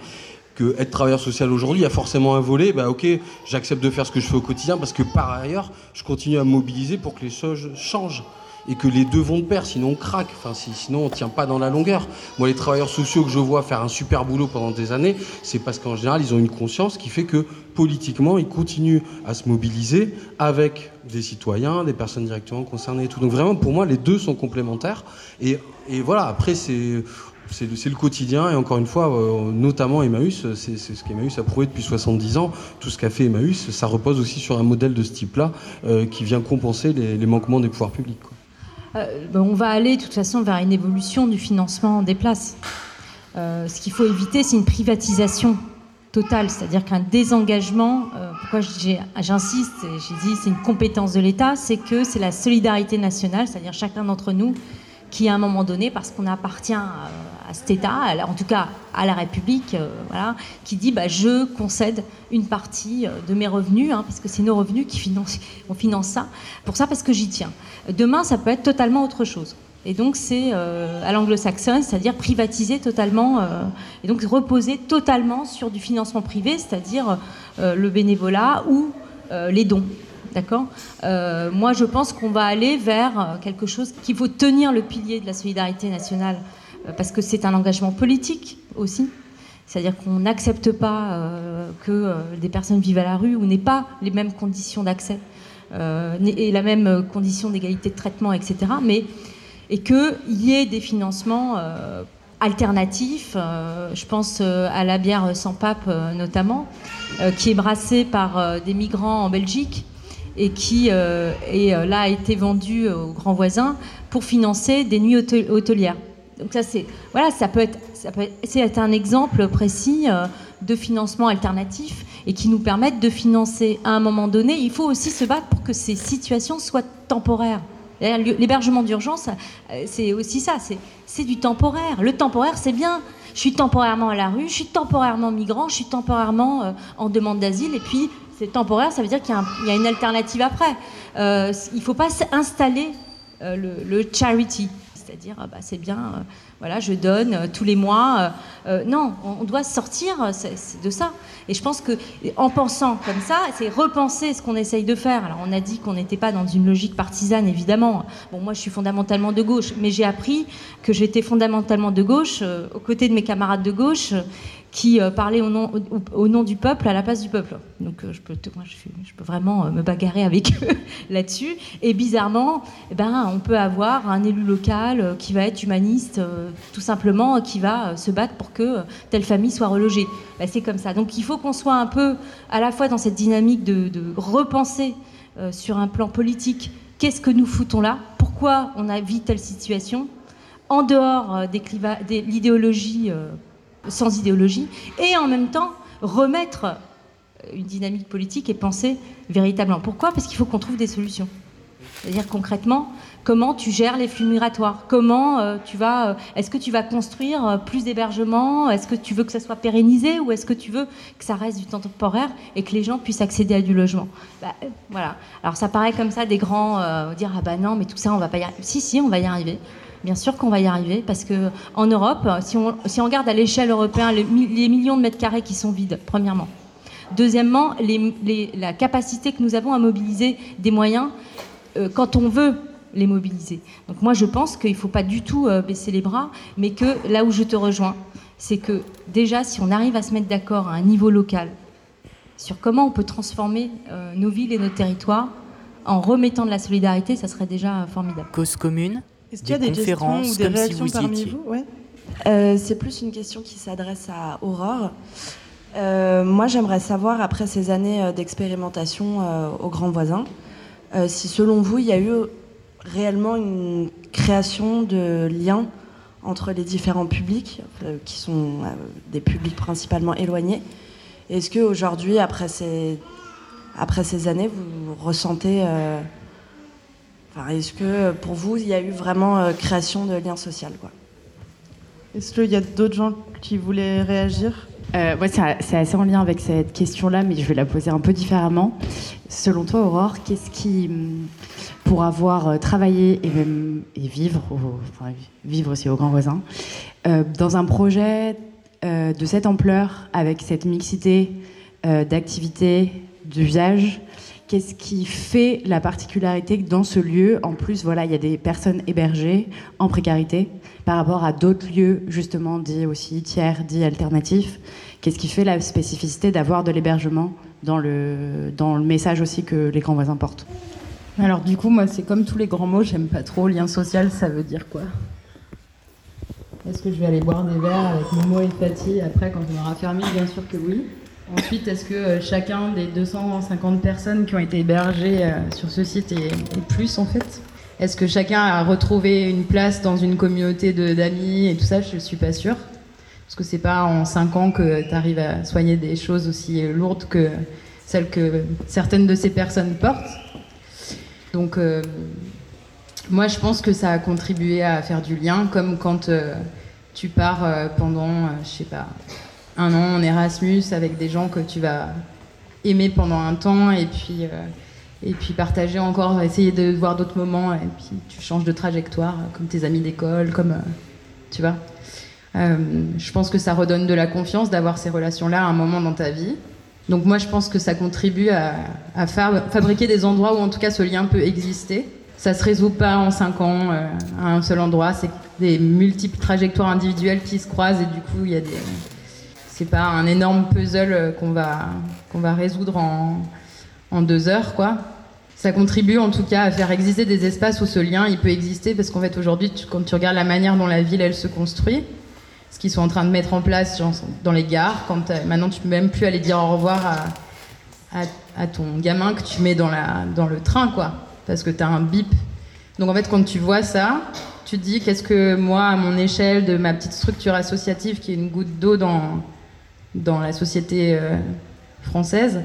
que être travailleur social aujourd'hui, il y a forcément un volet, bah ok, j'accepte de faire ce que je fais au quotidien parce que par ailleurs, je continue à me mobiliser pour que les choses changent et que les deux vont de pair, sinon on craque, enfin, sinon on tient pas dans la longueur. Moi, les travailleurs sociaux que je vois faire un super boulot pendant des années, c'est parce qu'en général, ils ont une conscience qui fait que politiquement, ils continuent à se mobiliser avec des citoyens, des personnes directement concernées et tout. Donc vraiment, pour moi, les deux sont complémentaires. Et voilà, après, c'est c'est le, quotidien et encore une fois, euh, notamment Emmaüs, c'est ce qu'Emmaüs a prouvé depuis 70 ans. Tout ce qu'a fait Emmaüs, ça repose aussi sur un modèle de ce type-là euh, qui vient compenser les, manquements des pouvoirs publics. Euh, ben, on va aller de toute façon vers une évolution du financement des places. ce qu'il faut éviter, c'est une privatisation totale, c'est-à-dire qu'un désengagement, pourquoi j'insiste, j'ai dit c'est une compétence de l'État, c'est que c'est la solidarité nationale, c'est-à-dire chacun d'entre nous qui à un moment donné, parce qu'on appartient cet État, en tout cas à la République, euh, qui dit bah, je concède une partie euh, de mes revenus, hein, parce que c'est nos revenus qui financent, *laughs* on finance ça, pour ça parce que j'y tiens. Demain, ça peut être totalement autre chose. Et donc c'est euh, à l'anglo-saxonne, c'est-à-dire privatiser totalement, et donc reposer totalement sur du financement privé, c'est-à-dire le bénévolat ou les dons. D'accord? Moi, je pense qu'on va aller vers quelque chose qu'il faut tenir le pilier de la solidarité nationale, parce que c'est un engagement politique aussi. C'est-à-dire qu'on n'accepte pas que des personnes vivent à la rue ou n'aient pas les mêmes conditions d'accès et la même condition d'égalité de traitement, etc. Mais, et qu'il y ait des financements alternatifs. je pense à la bière sans pape notamment, qui est brassée par des migrants en Belgique et qui euh, euh, là a été vendu aux grands voisins pour financer des nuits hôtelières. Donc ça c'est voilà, ça peut être ça peut être, un exemple précis euh, de financement alternatif et qui nous permettent de financer à un moment donné. Il faut aussi se battre pour que ces situations soient temporaires. L'hébergement d'urgence, c'est aussi ça, c'est du temporaire. Le temporaire, c'est bien. Je suis temporairement à la rue, je suis temporairement migrant, je suis temporairement en demande d'asile, et puis c'est temporaire, ça veut dire qu'il y, a une alternative après. Euh, il ne faut pas installer euh, le, charity, c'est-à-dire ah bah, c'est bien, euh, voilà, je donne tous les mois. non, on, doit sortir de ça. Et je pense que en pensant comme ça, c'est repenser ce qu'on essaye de faire. Alors on a dit qu'on n'était pas dans une logique partisane, évidemment. Bon, moi je suis fondamentalement de gauche, mais j'ai appris que j'étais fondamentalement de gauche aux côtés de mes camarades de gauche qui euh, parlait au nom, du peuple à la place du peuple. Donc euh, je, peux, vraiment euh, me bagarrer avec eux *laughs* là-dessus. Et bizarrement, eh ben, on peut avoir un élu local qui va être humaniste, tout simplement, qui va se battre pour que telle famille soit relogée. Ben, c'est comme ça. Donc il faut qu'on soit un peu à la fois dans cette dynamique de, repenser sur un plan politique qu'est-ce que nous foutons là, pourquoi on a vu telle situation en dehors de l'idéologie, sans idéologie, et en même temps remettre une dynamique politique et penser véritablement. Pourquoi? Parce qu'il faut qu'on trouve des solutions. C'est-à-dire concrètement, comment tu gères les flux migratoires? Comment euh, tu vas euh, Est-ce que tu vas construire euh, plus d'hébergements? Est-ce que tu veux que ça soit pérennisé? Ou est-ce que tu veux que ça reste du temps temporaire et que les gens puissent accéder à du logement? Bah, Voilà. Alors ça paraît comme ça des grands dire ah bah non mais tout ça on va pas y arriver. Si si on va y arriver. Bien sûr qu'on va y arriver parce que en Europe, si on, si regarde à l'échelle européenne les, millions de mètres carrés qui sont vides, premièrement. Deuxièmement, la capacité que nous avons à mobiliser des moyens quand on veut les mobiliser. Donc moi je pense qu'il ne faut pas du tout euh, baisser les bras, mais que là où je te rejoins, c'est que déjà si on arrive à se mettre d'accord à un niveau local sur comment on peut transformer euh, nos villes et nos territoires en remettant de la solidarité, ça serait déjà formidable. Cause commune Est-ce qu'il y a des questions ou des réactions parmi vous euh, C'est plus une question qui s'adresse à Aurore. moi, j'aimerais savoir, après ces années d'expérimentation aux grands voisins, si selon vous, il y a eu réellement une création de liens entre les différents publics, euh, qui sont euh, des publics principalement éloignés. Est-ce qu'aujourd'hui, après ces, après ces années, vous ressentez... Euh, est-ce que pour vous, il y a eu vraiment création de liens sociaux Est-ce qu'il y a d'autres gens qui voulaient réagir? Euh, c'est assez en lien avec cette question-là, mais je vais la poser un peu différemment. Selon toi, Aurore, qu'est-ce qui, pour avoir euh, travaillé et même et vivre, enfin, vivre aussi au grand voisin, euh, dans un projet de cette ampleur, avec cette mixité d'activités, d'usages, qu'est-ce qui fait la particularité que dans ce lieu, en plus, voilà, il y a des personnes hébergées en précarité par rapport à d'autres lieux, justement, dits aussi tiers, dits alternatifs Qu'est-ce qui fait la spécificité d'avoir de l'hébergement dans le, dans le message aussi que les grands voisins portent Alors du coup, moi, c'est comme tous les grands mots, j'aime pas trop. Lien social, ça veut dire quoi? Est-ce que je vais aller boire des verres avec Momo et Fatih après quand on aura fermé? Bien sûr que oui. Ensuite, est-ce que euh, chacun des 250 personnes qui ont été hébergées euh, sur ce site est, plus en fait? Est-ce que chacun a retrouvé une place dans une communauté d'amis et tout ça? Je suis pas sûre. Parce que c'est pas en 5 ans que tu arrives à soigner des choses aussi lourdes que celles que certaines de ces personnes portent. Donc, euh, moi, je pense que ça a contribué à faire du lien, comme quand tu pars pendant, je sais pas, un an en Erasmus avec des gens que tu vas aimer pendant un temps et puis, et puis partager encore, essayer de voir d'autres moments et puis tu changes de trajectoire, comme tes amis d'école, comme, tu vois. Euh, je pense que ça redonne de la confiance d'avoir ces relations-là à un moment dans ta vie. Donc moi, je pense que ça contribue à, fabriquer des endroits où en tout cas ce lien peut exister. Ça se résout pas en cinq ans euh, à un seul endroit. C'est des multiples trajectoires individuelles qui se croisent et du coup, il y a des. C'est pas un énorme puzzle euh, qu'on va qu'on va résoudre en, en deux heures, quoi. Ça contribue en tout cas à faire exister des espaces où ce lien il peut exister parce qu'en fait aujourd'hui, quand tu regardes la manière dont la ville elle se construit, ce qu'ils sont en train de mettre en place dans les gares. Quand maintenant, tu peux même plus aller dire au revoir à, ton gamin que tu mets dans, la, dans le train, quoi, parce que tu as un bip. Donc en fait, quand tu vois ça, tu te dis qu'est-ce que moi, à mon échelle de ma petite structure associative, qui est une goutte d'eau dans, dans la société euh, française,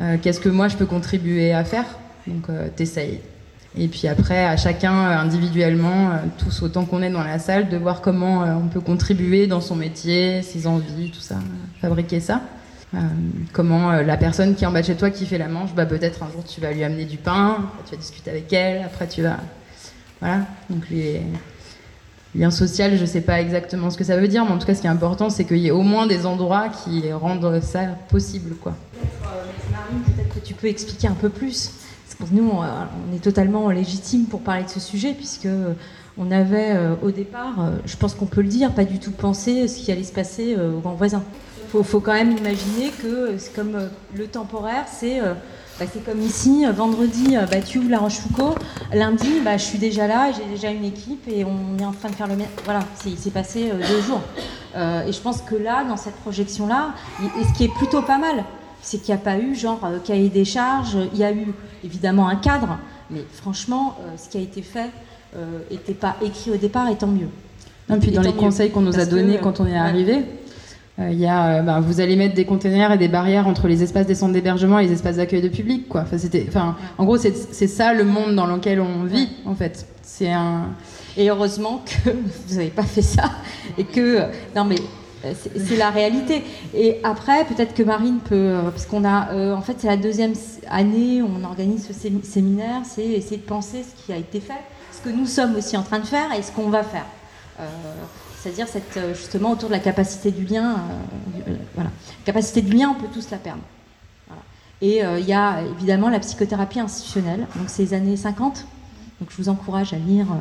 euh, qu'est-ce que moi je peux contribuer à faire? Donc euh, t'essayes. Et puis après, à chacun individuellement, tous autant qu'on est dans la salle, de voir comment on peut contribuer dans son métier, ses envies, tout ça, fabriquer ça. comment la personne qui est en bas de chez toi qui fait la manche, bah peut-être un jour tu vas lui amener du pain, tu vas discuter avec elle, après tu vas. Voilà. Donc les liens sociaux, je sais pas exactement ce que ça veut dire, mais en tout cas ce qui est important, c'est qu'il y ait au moins des endroits qui rendent ça possible. quoi. Peut-être que tu peux expliquer un peu plus nous, on est totalement légitime pour parler de ce sujet, puisque on avait euh, au départ, euh, je pense qu'on peut le dire, pas du tout pensé ce qui allait se passer euh, aux grands voisins. Il faut, quand même imaginer que c'est comme le temporaire, c'est bah, comme ici, vendredi, bah, tu ouvres la Rochefoucauld, lundi, bah, je suis déjà là, j'ai déjà une équipe et on est en train de faire le même. Voilà, il s'est passé deux jours. et je pense que là, dans cette projection-là, et ce qui est plutôt pas mal, c'est qu'il n'y a pas eu genre euh, cahier des charges, il y a eu évidemment un cadre, mais franchement, euh, ce qui a été fait n'était euh, pas écrit au départ, et tant mieux. Et puis dans les conseils qu'on nous a donnés quand on est arrivé, euh, il y a, euh, bah, vous allez mettre des containers et des barrières entre les espaces des centres d'hébergement et les espaces d'accueil de public, quoi. Enfin, c'était, enfin, en gros, c'est, ça le monde dans lequel on vit, en fait. C'est un. Et heureusement que *laughs* vous n'avez pas fait ça et que non mais c'est la réalité. Et après, peut-être que Marine peut, parce qu'on a, en fait, c'est la deuxième année, on organise ce séminaire, c'est essayer de penser ce qui a été fait, ce que nous sommes aussi en train de faire et ce qu'on va faire. Euh, c'est-à-dire euh, justement autour de la capacité du lien. Euh, voilà. capacité du lien, on peut tous la perdre. Et il y a évidemment la psychothérapie institutionnelle, donc c'est les années 50. Donc je vous encourage à lire euh,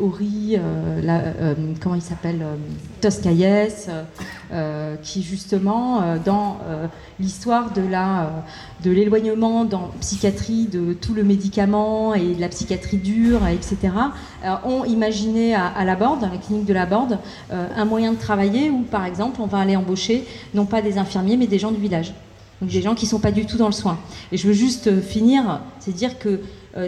Ori, euh, euh, comment il s'appelle, Toscaïès, qui justement, dans l'histoire de l'éloignement dans psychiatrie de tout le médicament et de la psychiatrie dure, etc., ont imaginé à, la Borde, à la clinique de la Borde, un moyen de travailler où, par exemple, on va aller embaucher non pas des infirmiers, mais des gens du village. Donc des gens qui ne sont pas du tout dans le soin. Et je veux juste finir, c'est dire que euh,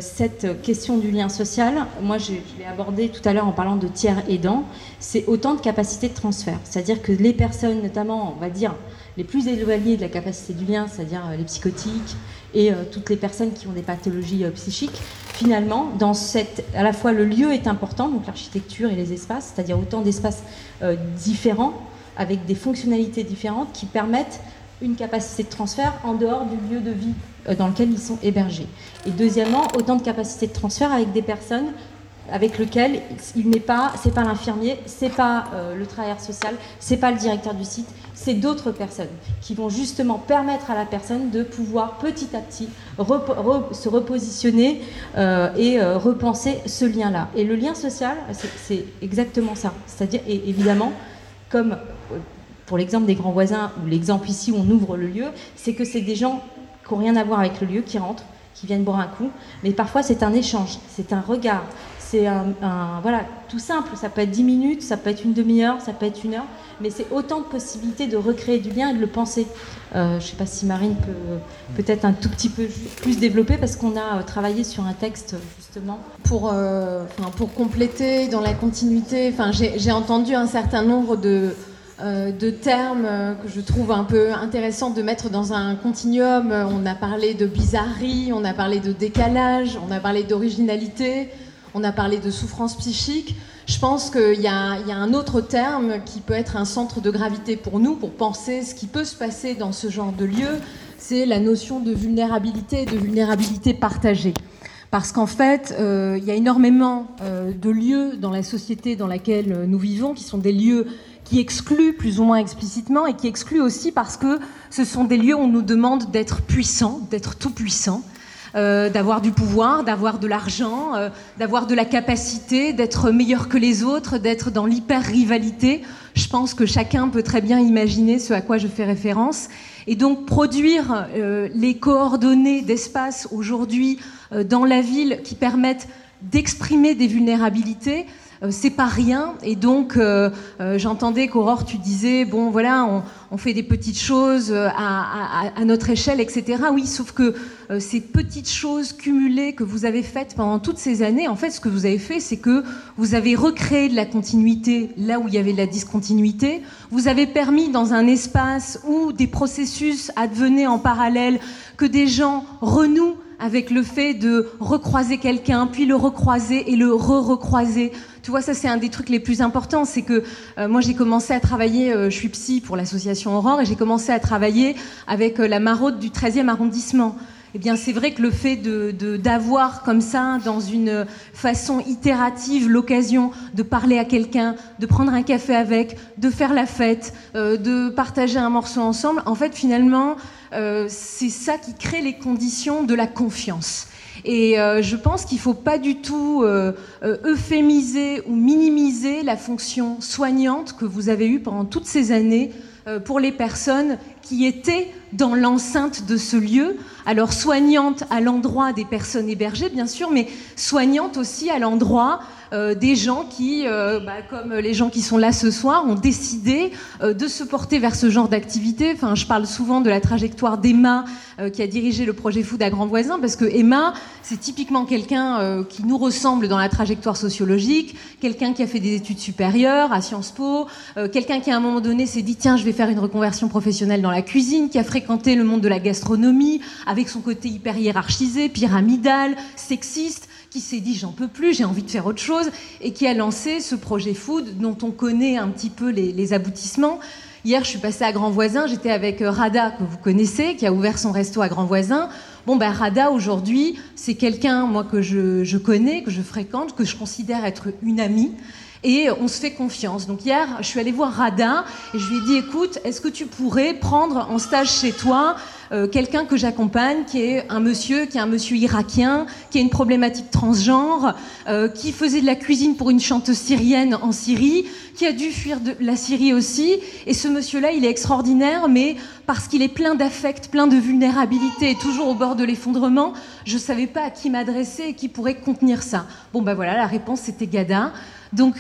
cette question du lien social, moi je, l'ai abordé tout à l'heure en parlant de tiers aidants, c'est autant de capacités de transfert. C'est-à-dire que les personnes, notamment, on va dire, les plus éloignées de la capacité du lien, c'est-à-dire euh, les psychotiques et euh, toutes les personnes qui ont des pathologies psychiques, finalement, dans cette, à la fois le lieu est important, donc l'architecture et les espaces, c'est-à-dire autant d'espaces différents avec des fonctionnalités différentes qui permettent une capacité de transfert en dehors du lieu de vie euh, dans lequel ils sont hébergés. Et deuxièmement, autant de capacités de transfert avec des personnes avec lesquelles il n'est pas, c'est pas l'infirmier, c'est pas euh, le travailleur social, c'est pas le directeur du site, c'est d'autres personnes qui vont justement permettre à la personne de pouvoir petit à petit se repositionner euh, et repenser ce lien-là. Et le lien social, c'est exactement ça. C'est-à-dire, évidemment, comme pour l'exemple des grands voisins ou l'exemple ici où on ouvre le lieu, c'est que c'est des gens qui n'ont rien à voir avec le lieu, qui rentrent, qui viennent boire un coup. Mais parfois, c'est un échange, c'est un regard, c'est un, Voilà, tout simple. Ça peut être 10 minutes, ça peut être une demi-heure, ça peut être une heure, mais c'est autant de possibilités de recréer du lien et de le penser. Euh, je ne sais pas si Marine peut peut-être un tout petit peu plus développer parce qu'on a euh, travaillé sur un texte justement. Pour, euh, pour compléter dans la continuité, j'ai entendu un certain nombre de euh, de termes euh, que je trouve un peu intéressant de mettre dans un continuum. On a parlé de bizarrerie, on a parlé de décalage, on a parlé d'originalité, on a parlé de souffrance psychique. Je pense qu'il y, a un autre terme qui peut être un centre de gravité pour nous, pour penser ce qui peut se passer dans ce genre de lieu, c'est la notion de vulnérabilité et de vulnérabilité partagée. Parce qu'en fait, euh, il y a énormément de lieux dans la société dans laquelle nous vivons qui sont des lieux qui exclut plus ou moins explicitement et qui exclut aussi parce que ce sont des lieux où on nous demande d'être puissant, d'être tout puissant. Euh, d'avoir du pouvoir, d'avoir de l'argent, euh, d'avoir de la capacité, d'être meilleur que les autres, d'être dans l'hyper-rivalité. Je pense que chacun peut très bien imaginer ce à quoi je fais référence. Et donc produire euh, les coordonnées d'espace aujourd'hui dans la ville qui permettent d'exprimer des vulnérabilités, euh, c'est pas rien. Et donc, euh, euh, j'entendais qu'Aurore, tu disais, bon, voilà, on, fait des petites choses à, notre échelle, etc. Oui, sauf que ces petites choses cumulées que vous avez faites pendant toutes ces années, en fait, ce que vous avez fait, c'est que vous avez recréé de la continuité là où il y avait de la discontinuité. Vous avez permis dans un espace où des processus advenaient en parallèle que des gens renouent avec le fait de recroiser quelqu'un, puis le recroiser et le re-recroiser. Tu vois, ça c'est un des trucs les plus importants, c'est que euh, moi j'ai commencé à travailler, euh, je suis psy pour l'association Aurore, et j'ai commencé à travailler avec euh, la maraude du 13e arrondissement. Eh bien, c'est vrai que le fait d'avoir comme ça, dans une façon itérative, l'occasion de parler à quelqu'un, de prendre un café avec, de faire la fête, de partager un morceau ensemble, en fait, finalement, euh, c'est ça qui crée les conditions de la confiance. Et euh, je pense qu'il ne faut pas du tout euh, euphémiser ou minimiser la fonction soignante que vous avez eue pendant toutes ces années pour les personnes qui était dans l'enceinte de ce lieu. Alors soignante à l'endroit des personnes hébergées, bien sûr, mais soignante aussi à l'endroit euh, des gens qui, euh, bah, comme les gens qui sont là ce soir, ont décidé euh, de se porter vers ce genre d'activité. Enfin, je parle souvent de la trajectoire d'Emma qui a dirigé le projet Food à Grand Voisin, parce que Emma, c'est typiquement quelqu'un qui nous ressemble dans la trajectoire sociologique, quelqu'un qui a fait des études supérieures à Sciences Po, quelqu'un qui à un moment donné s'est dit tiens, je vais faire une reconversion professionnelle dans la cuisine, qui a fréquenté le monde de la gastronomie avec son côté hyper hiérarchisé, pyramidal, sexiste qui s'est dit j'en peux plus, j'ai envie de faire autre chose, et qui a lancé ce projet Food dont on connaît un petit peu les, aboutissements. Hier, je suis passée à Grand Voisin, j'étais avec euh, Rada, que vous connaissez, qui a ouvert son resto à Grand Voisin. Bon, ben Rada, aujourd'hui, c'est quelqu'un, moi, que je, je, connais, que je fréquente, que je considère être une amie. Et on se fait confiance. Donc hier, je suis allée voir Rada et je lui ai dit, écoute, est-ce que tu pourrais prendre en stage chez toi euh, quelqu'un que j'accompagne, qui est un monsieur, qui est un monsieur irakien, qui a une problématique transgenre, euh, qui faisait de la cuisine pour une chanteuse syrienne en Syrie, qui a dû fuir de la Syrie aussi. Et ce monsieur-là, il est extraordinaire, mais parce qu'il est plein d'affect, plein de vulnérabilité, toujours au bord de l'effondrement, je ne savais pas à qui m'adresser et qui pourrait contenir ça. Bon, ben voilà, la réponse c'était Gada. Donc,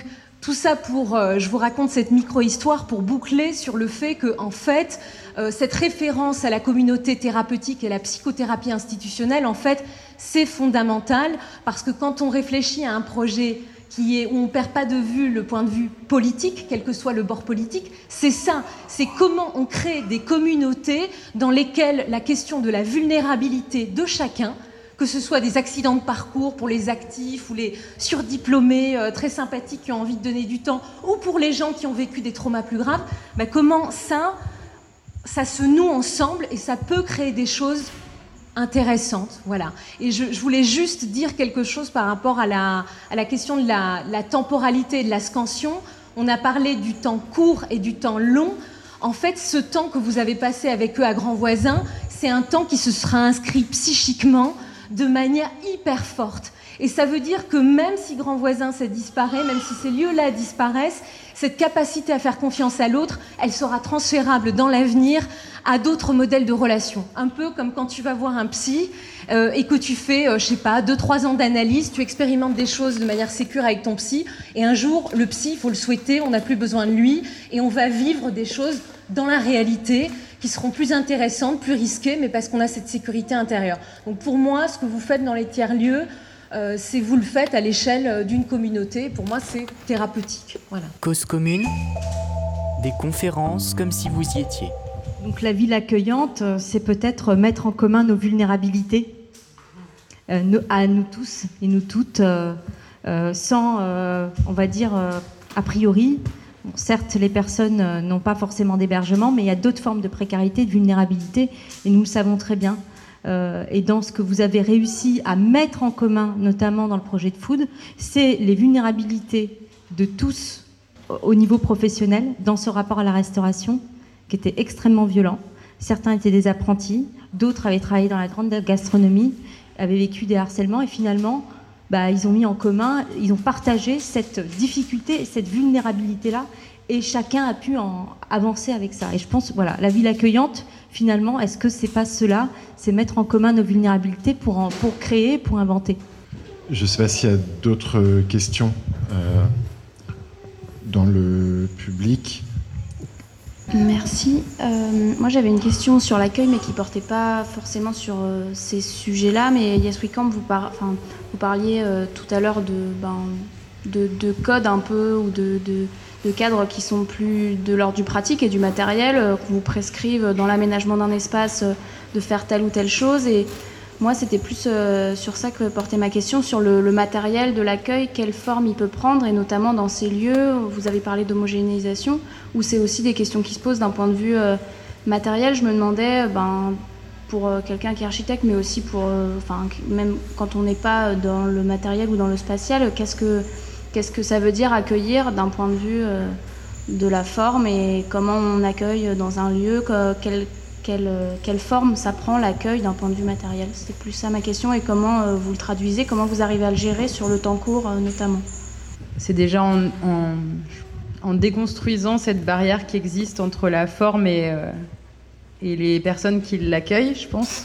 tout ça pour, euh, je vous raconte cette micro-histoire pour boucler sur le fait que, en fait, euh, cette référence à la communauté thérapeutique et la psychothérapie institutionnelle, en fait, c'est fondamental parce que quand on réfléchit à un projet qui est, où on ne perd pas de vue le point de vue politique, quel que soit le bord politique, c'est ça, c'est comment on crée des communautés dans lesquelles la question de la vulnérabilité de chacun, que ce soit des accidents de parcours pour les actifs ou les surdiplômés euh, très sympathiques qui ont envie de donner du temps, ou pour les gens qui ont vécu des traumas plus graves, bah, comment ça, ça se noue ensemble et ça peut créer des choses intéressantes. Voilà. Et je, voulais juste dire quelque chose par rapport à la, question de la, la temporalité et de la scansion. On a parlé du temps court et du temps long. En fait, ce temps que vous avez passé avec eux à Grand Voisin, c'est un temps qui se sera inscrit psychiquement de manière hyper forte. Et ça veut dire que même si Grand Voisin, ça disparaît, même si ces lieux-là disparaissent, cette capacité à faire confiance à l'autre, elle sera transférable dans l'avenir à d'autres modèles de relations. Un peu comme quand tu vas voir un psy euh, et que tu fais, euh, je sais pas, deux, trois ans d'analyse, tu expérimentes des choses de manière sécure avec ton psy, et un jour, le psy, il faut le souhaiter, on n'a plus besoin de lui, et on va vivre des choses dans la réalité qui seront plus intéressantes, plus risquées, mais parce qu'on a cette sécurité intérieure. Donc pour moi, ce que vous faites dans les tiers-lieux, euh, c'est vous le faites à l'échelle euh, d'une communauté. Pour moi, c'est thérapeutique. Voilà. Cause commune, des conférences comme si vous y étiez. Donc la ville accueillante, euh, c'est peut-être mettre en commun nos vulnérabilités à nous tous et nous toutes, sans, on va dire, a priori, certes, les personnes euh, n'ont pas forcément d'hébergement, mais il y a d'autres formes de précarité, de vulnérabilité, et nous le savons très bien. Euh, et dans ce que vous avez réussi à mettre en commun, notamment dans le projet de Food, c'est les vulnérabilités de tous au niveau professionnel dans ce rapport à la restauration, qui était extrêmement violent. Certains étaient des apprentis, d'autres avaient travaillé dans la grande gastronomie, avaient vécu des harcèlements, et finalement, bah, ils ont mis en commun, ils ont partagé cette difficulté, cette vulnérabilité-là, et chacun a pu avancer avec ça. Et je pense, voilà, la ville accueillante, finalement, est-ce que c'est pas cela C'est mettre en commun nos vulnérabilités pour, pour créer, pour inventer? Je ne sais pas s'il y a d'autres questions euh, dans le public. Merci. Euh, moi, j'avais une question sur l'accueil, mais qui ne portait pas forcément sur euh, ces sujets-là. Mais Yes We Camp, vous, vous parliez euh, tout à l'heure de, ben, de, de, codes un peu ou de, cadres qui sont plus de l'ordre du pratique et du matériel, qu'on vous prescrivent dans l'aménagement d'un espace de faire telle ou telle chose. Et moi, c'était plus euh, sur ça que portait ma question, sur le, matériel de l'accueil, quelle forme il peut prendre, et notamment dans ces lieux, vous avez parlé d'homogénéisation, où c'est aussi des questions qui se posent d'un point de vue euh, matériel. Je me demandais, ben, pour euh, quelqu'un qui est architecte, mais aussi pour, même quand on n'est pas dans le matériel ou dans le spatial, qu'est-ce que, que ça veut dire accueillir d'un point de vue de la forme et comment on accueille dans un lieu, quel, euh, quelle, forme ça prend l'accueil d'un point de vue matériel C'est plus ça ma question et comment euh, vous le traduisez, comment vous arrivez à le gérer sur le temps court euh, notamment C'est déjà en, déconstruisant cette barrière qui existe entre la forme et, et les personnes qui l'accueillent, je pense.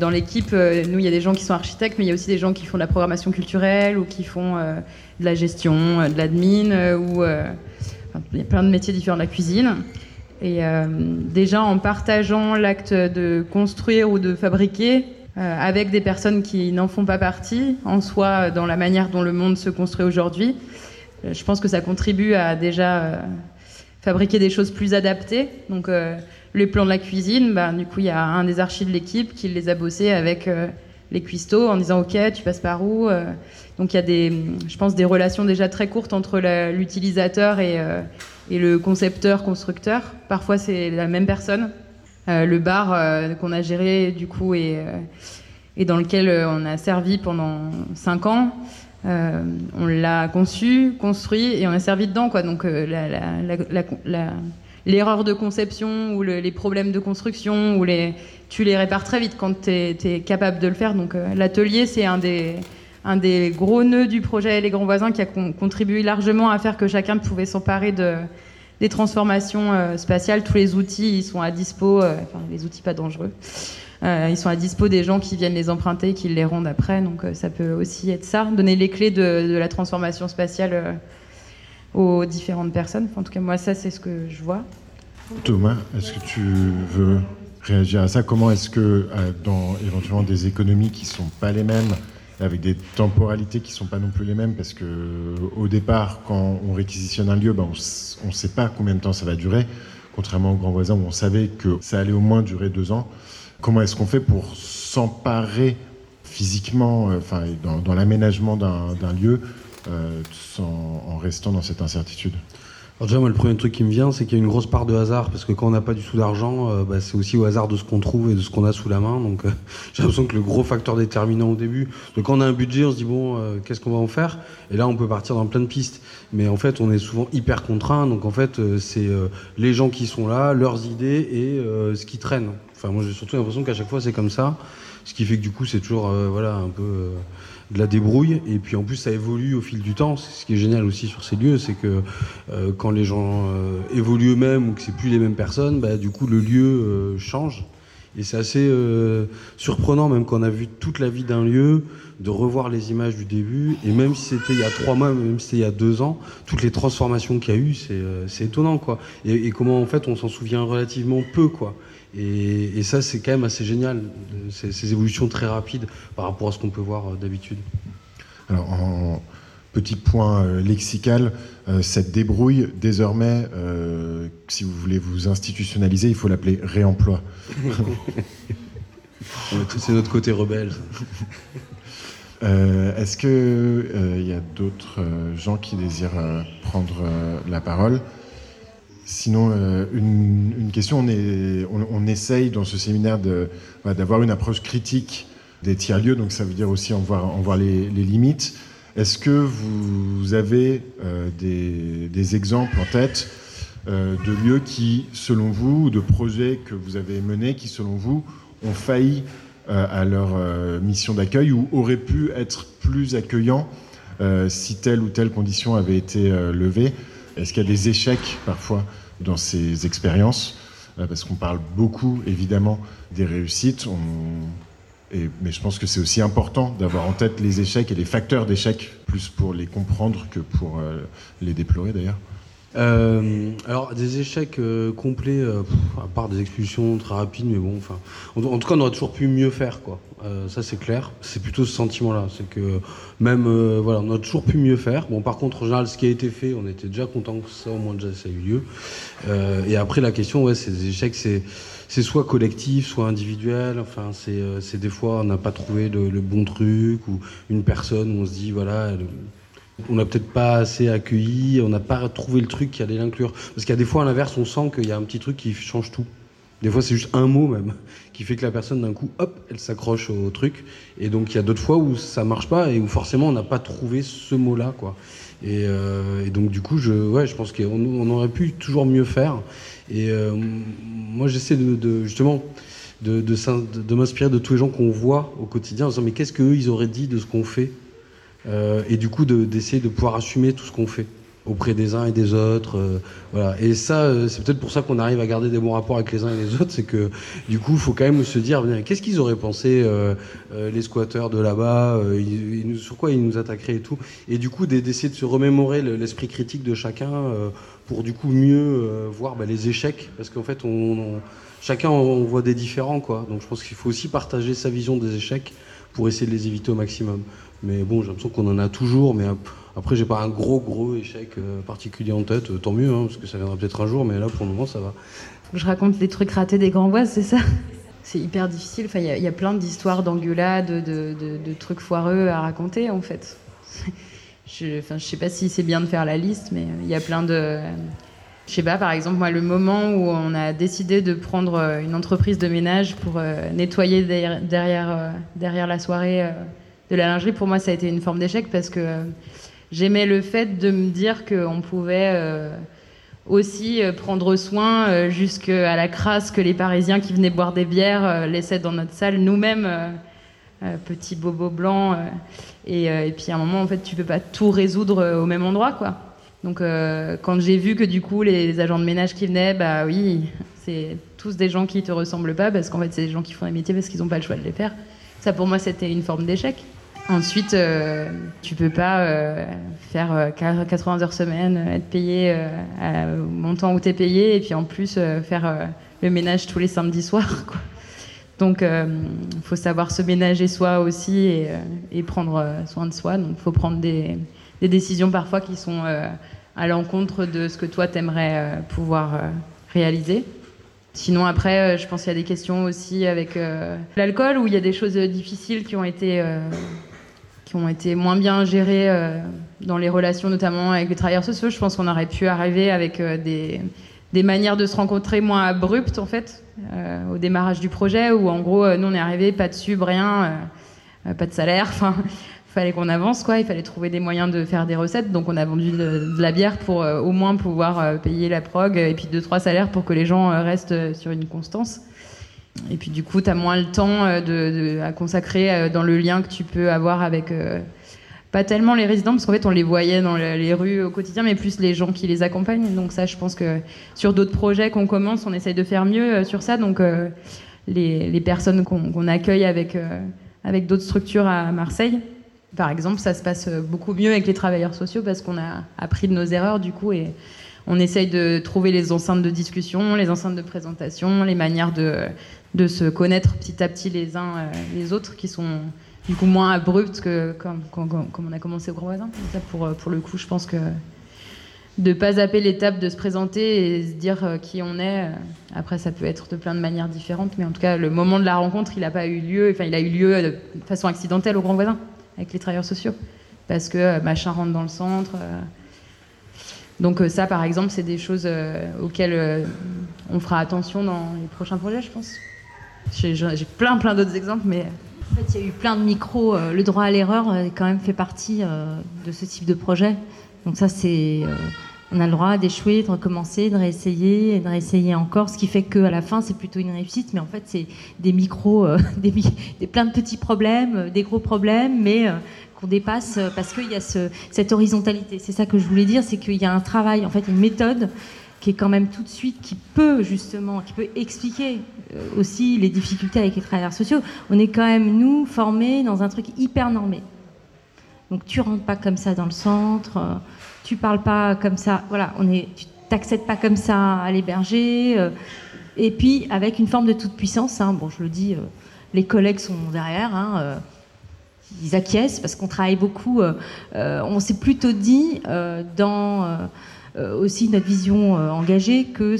Dans l'équipe, nous, il y a des gens qui sont architectes, mais il y a aussi des gens qui font de la programmation culturelle ou qui font de la gestion, de l'admin, ou il y a plein de métiers différents de la cuisine. Et déjà, en partageant l'acte de construire ou de fabriquer avec des personnes qui n'en font pas partie, en soi, dans la manière dont le monde se construit aujourd'hui, je pense que ça contribue à déjà fabriquer des choses plus adaptées. Donc, les plans de la cuisine, bah, du coup, il y a un des archis de l'équipe qui les a bossés avec euh, les cuistots en disant Ok, tu passes par où euh. Donc, il y a des, je pense, des relations déjà très courtes entre l'utilisateur et, euh, et, le concepteur-constructeur. Parfois, c'est la même personne. le bar qu'on a géré, du coup, et, et dans lequel on a servi pendant 5 ans. on l'a conçu, construit et on a servi dedans. Quoi. Donc la, l'erreur de conception ou les problèmes de construction, ou les, tu les répares très vite quand tu es, capable de le faire. Donc euh, l'atelier, c'est un des, un des gros nœuds du projet Les Grands Voisins qui a contribué largement à faire que chacun pouvait s'emparer de, des transformations euh, spatiales. Tous les outils, ils sont à dispo, euh, enfin les outils pas dangereux. ils sont à dispo des gens qui viennent les emprunter, qui les rendent après. Donc ça peut aussi être ça, donner les clés de, de la transformation spatiale aux différentes personnes. en tout cas, moi, ça, c'est ce que je vois. Thomas, est-ce que tu veux réagir à ça? Comment est-ce que, euh, dans éventuellement des économies qui sont pas les mêmes, avec des temporalités qui sont pas non plus les mêmes, parce que au départ, quand on réquisitionne un lieu, ben, on ne sait pas combien de temps ça va durer, contrairement aux grands voisins où on savait que ça allait au moins durer deux ans. Comment est-ce qu'on fait pour s'emparer physiquement, euh, enfin, dans l'aménagement d'un lieu, euh, en restant dans cette incertitude alors déjà, moi, le premier truc qui me vient, c'est qu'il y a une grosse part de hasard, parce que quand on n'a pas du tout d'argent, euh, bah, c'est aussi au hasard de ce qu'on trouve et de ce qu'on a sous la main. Donc, euh, *laughs* j'ai l'impression que le gros facteur déterminant au début, quand on a un budget, on se dit bon, qu'est-ce qu'on va en faire? Et là, on peut partir dans plein de pistes. Mais en fait, on est souvent hyper contraint. Donc, en fait, c'est les gens qui sont là, leurs idées et ce qui traîne. Enfin, moi, j'ai surtout l'impression qu'à chaque fois, c'est comme ça. Ce qui fait que du coup, c'est toujours, voilà, un peu de la débrouille. Et puis en plus, ça évolue au fil du temps. Ce qui est génial aussi sur ces lieux, c'est que euh, quand les gens euh, évoluent eux-mêmes ou que c'est plus les mêmes personnes, bah, du coup, le lieu euh, change. Et c'est assez surprenant, même quand on a vu toute la vie d'un lieu, de revoir les images du début. Et même si c'était il y a trois mois, même si c'était il y a deux ans, toutes les transformations qu'il y a eu, c'est étonnant, quoi. Et, et, comment, en fait, on s'en souvient relativement peu, quoi. Et, ça, c'est quand même assez génial, ces, évolutions très rapides par rapport à ce qu'on peut voir euh, d'habitude. Alors, en petit point euh, lexical, euh, cette débrouille, désormais, si vous voulez vous institutionnaliser, il faut l'appeler réemploi. *laughs* c'est notre côté rebelle. Est-ce qu'il y a d'autres gens qui désirent prendre la parole? Sinon, euh, une, question, on, essaye dans ce séminaire d'avoir une approche critique des tiers-lieux, donc ça veut dire aussi en voir, en voir les, limites. Est-ce que vous avez euh, des, exemples en tête euh, de lieux qui, selon vous, ou de projets que vous avez menés qui, selon vous, ont failli à leur mission d'accueil ou auraient pu être plus accueillants si telle ou telle condition avait été levée? Est-ce qu'il y a des échecs parfois dans ces expériences? Euh, Parce qu'on parle beaucoup évidemment des réussites, mais je pense que c'est aussi important d'avoir en tête les échecs et les facteurs d'échecs, plus pour les comprendre que pour euh, les déplorer d'ailleurs. Euh, alors des échecs complets, à part des expulsions très rapides, mais bon, enfin, en, tout cas, on aurait toujours pu mieux faire, quoi. Euh, ça c'est clair. C'est plutôt ce sentiment-là. C'est que même, euh, voilà, on a toujours pu mieux faire. Bon, par contre, en général, ce qui a été fait, on était déjà content que ça, au moins déjà, ça a eu lieu. Euh, et après, la question, ouais, ces échecs, c'est, c'est soit collectif, soit individuel. Enfin, c'est, c'est des fois, on n'a pas trouvé le, bon truc ou une personne où on se dit, voilà, on n'a peut-être pas assez accueilli, on n'a pas trouvé le truc qui allait l'inclure. Parce qu'il y a des fois, à l'inverse, on sent qu'il y a un petit truc qui change tout. Des fois, c'est juste un mot même qui fait que la personne, d'un coup, hop, elle s'accroche au truc. Et donc, il y a d'autres fois où ça marche pas et où forcément, on n'a pas trouvé ce mot-là, quoi. Et, euh, donc, du coup, je, ouais, je pense qu'on on aurait pu toujours mieux faire. Et euh, moi, j'essaie de, justement de, de, m'inspirer de tous les gens qu'on voit au quotidien en disant, mais qu'est-ce qu'eux, ils auraient dit de ce qu'on fait? Et du coup, d'essayer de pouvoir assumer tout ce qu'on fait. auprès des uns et des autres. euh, voilà. Et ça, euh, c'est peut-être pour ça qu'on arrive à garder des bons rapports avec les uns et les autres, c'est que du coup, il faut quand même se dire, qu'est-ce qu'ils auraient pensé euh, euh, les squatteurs de là-bas, euh, sur quoi ils nous attaqueraient et tout. Et du coup, d'e- d'essayer de se remémorer le- l'esprit critique de chacun euh, pour du coup mieux euh, voir bah, les échecs, parce qu'en fait, chacun on voit des différents, quoi. Donc je pense qu'il faut aussi partager sa vision des échecs pour essayer de les éviter au maximum. Mais bon, j'ai l'impression qu'on en a toujours, mais ap- après, j'ai pas un gros gros échec euh, particulier en tête, euh, tant mieux, hein, parce que ça viendra peut-être un jour, mais là pour le moment ça va. Je raconte les trucs ratés des Grands-Boises, c'est ça? C'est hyper difficile. Enfin, il y a- il y, a plein d'histoires d'engueulades, de, de- de trucs foireux à raconter, en fait. *laughs* Je, enfin, je sais pas si c'est bien de faire la liste, mais il y a plein de. Je sais pas, par exemple, moi, le moment où on a décidé de prendre euh, une entreprise de ménage pour euh, nettoyer derrière, derrière, euh, derrière la soirée de la lingerie, pour moi, ça a été une forme d'échec parce que j'aimais le fait de me dire qu'on pouvait. aussi prendre soin jusqu'à la crasse que les Parisiens qui venaient boire des bières laissaient dans notre salle nous-mêmes, euh, petits bobos blancs. euh, et, et puis à un moment, en fait, tu peux pas tout résoudre au même endroit, quoi. Donc euh, quand j'ai vu que du coup les agents de ménage qui venaient, bah oui, c'est tous des gens qui te ressemblent pas parce qu'en fait c'est des gens qui font des métiers parce qu'ils n'ont pas le choix de les faire. Ça pour moi c'était une forme d'échec. Ensuite, euh, tu peux pas euh, faire euh, 80 heures semaine, euh, être payé euh, au montant où tu es payé, et puis en plus euh, faire euh, le ménage tous les samedis soirs. Quoi. Donc, il faut savoir se ménager soi aussi et, euh, prendre euh, soin de soi. Donc, il faut prendre des, décisions parfois qui sont euh, à l'encontre de ce que toi t'aimerais euh, pouvoir euh, réaliser. Sinon, après, euh, je pense qu'il y a des questions aussi avec l'alcool, où il y a des choses difficiles qui ont été, qui ont été moins bien gérées dans les relations, notamment avec les travailleurs sociaux. Je pense qu'on aurait pu arriver avec des, manières de se rencontrer moins abruptes, en fait, au démarrage du projet, où en gros, euh, nous, on est arrivé, pas de sub, rien, pas de salaire, enfin. Fallait qu'on avance, quoi. Il fallait trouver des moyens de faire des recettes. Donc, on a vendu de, la bière pour euh, au moins pouvoir euh, payer la prog et puis deux, trois salaires pour que les gens euh, restent sur une constance. Et puis, du coup, tu as moins le temps à consacrer dans le lien que tu peux avoir avec. pas tellement les résidents, parce qu'en fait, on les voyait dans le- les rues au quotidien, mais plus les gens qui les accompagnent. Donc, ça, je pense que sur d'autres projets qu'on commence, on essaye de faire mieux sur ça. Donc, les, personnes qu'on accueille avec, avec d'autres structures à Marseille, par exemple, ça se passe euh, beaucoup mieux avec les travailleurs sociaux parce qu'on a appris de nos erreurs du coup et on essaye de trouver les enceintes de discussion, les enceintes de présentation, les manières de, se connaître petit à petit les uns euh, les autres qui sont du coup moins abruptes que comme, comme, on a commencé au Grand Voisin. Ça, pour, euh, pour le coup, je pense que de pas zapper l'étape de se présenter et se dire qui on est. Après, ça peut être de plein de manières différentes, mais en tout cas, le moment de la rencontre, il n'a pas eu lieu. Enfin, il a eu lieu de façon accidentelle au Grand Voisin avec les travailleurs sociaux, parce que euh, machin rentre dans le centre. euh. Donc euh, ça, par exemple, c'est des choses auxquelles on fera attention dans les prochains projets, je pense. J'ai plein, plein d'autres exemples, mais En fait, il y a eu plein de micros. le droit à l'erreur quand même fait partie de ce type de projet. Donc ça, c'est, on a le droit d'échouer, de recommencer, de réessayer, et de réessayer encore. Ce qui fait qu'à la fin, c'est plutôt une réussite. Mais en fait, c'est des micros, euh, *laughs* des, plein de petits problèmes, euh, des gros problèmes, mais euh, qu'on dépasse parce qu'il y a ce- cette horizontalité. C'est ça que je voulais dire, c'est qu'il y a un travail, en fait, une méthode qui est quand même tout de suite, qui peut justement, qui peut expliquer aussi les difficultés avec les travailleurs sociaux. On est quand même, nous, formés dans un truc hyper normé. Donc tu rentres pas comme ça dans le centre, tu parles pas comme ça, voilà, on est, tu t'accèdes pas comme ça à l'héberger, euh, et puis avec une forme de toute puissance. hein. bon, je le dis, euh, les collègues sont derrière. hein, euh, ils acquiescent parce qu'on travaille beaucoup. on s'est plutôt dit dans aussi notre vision engagée que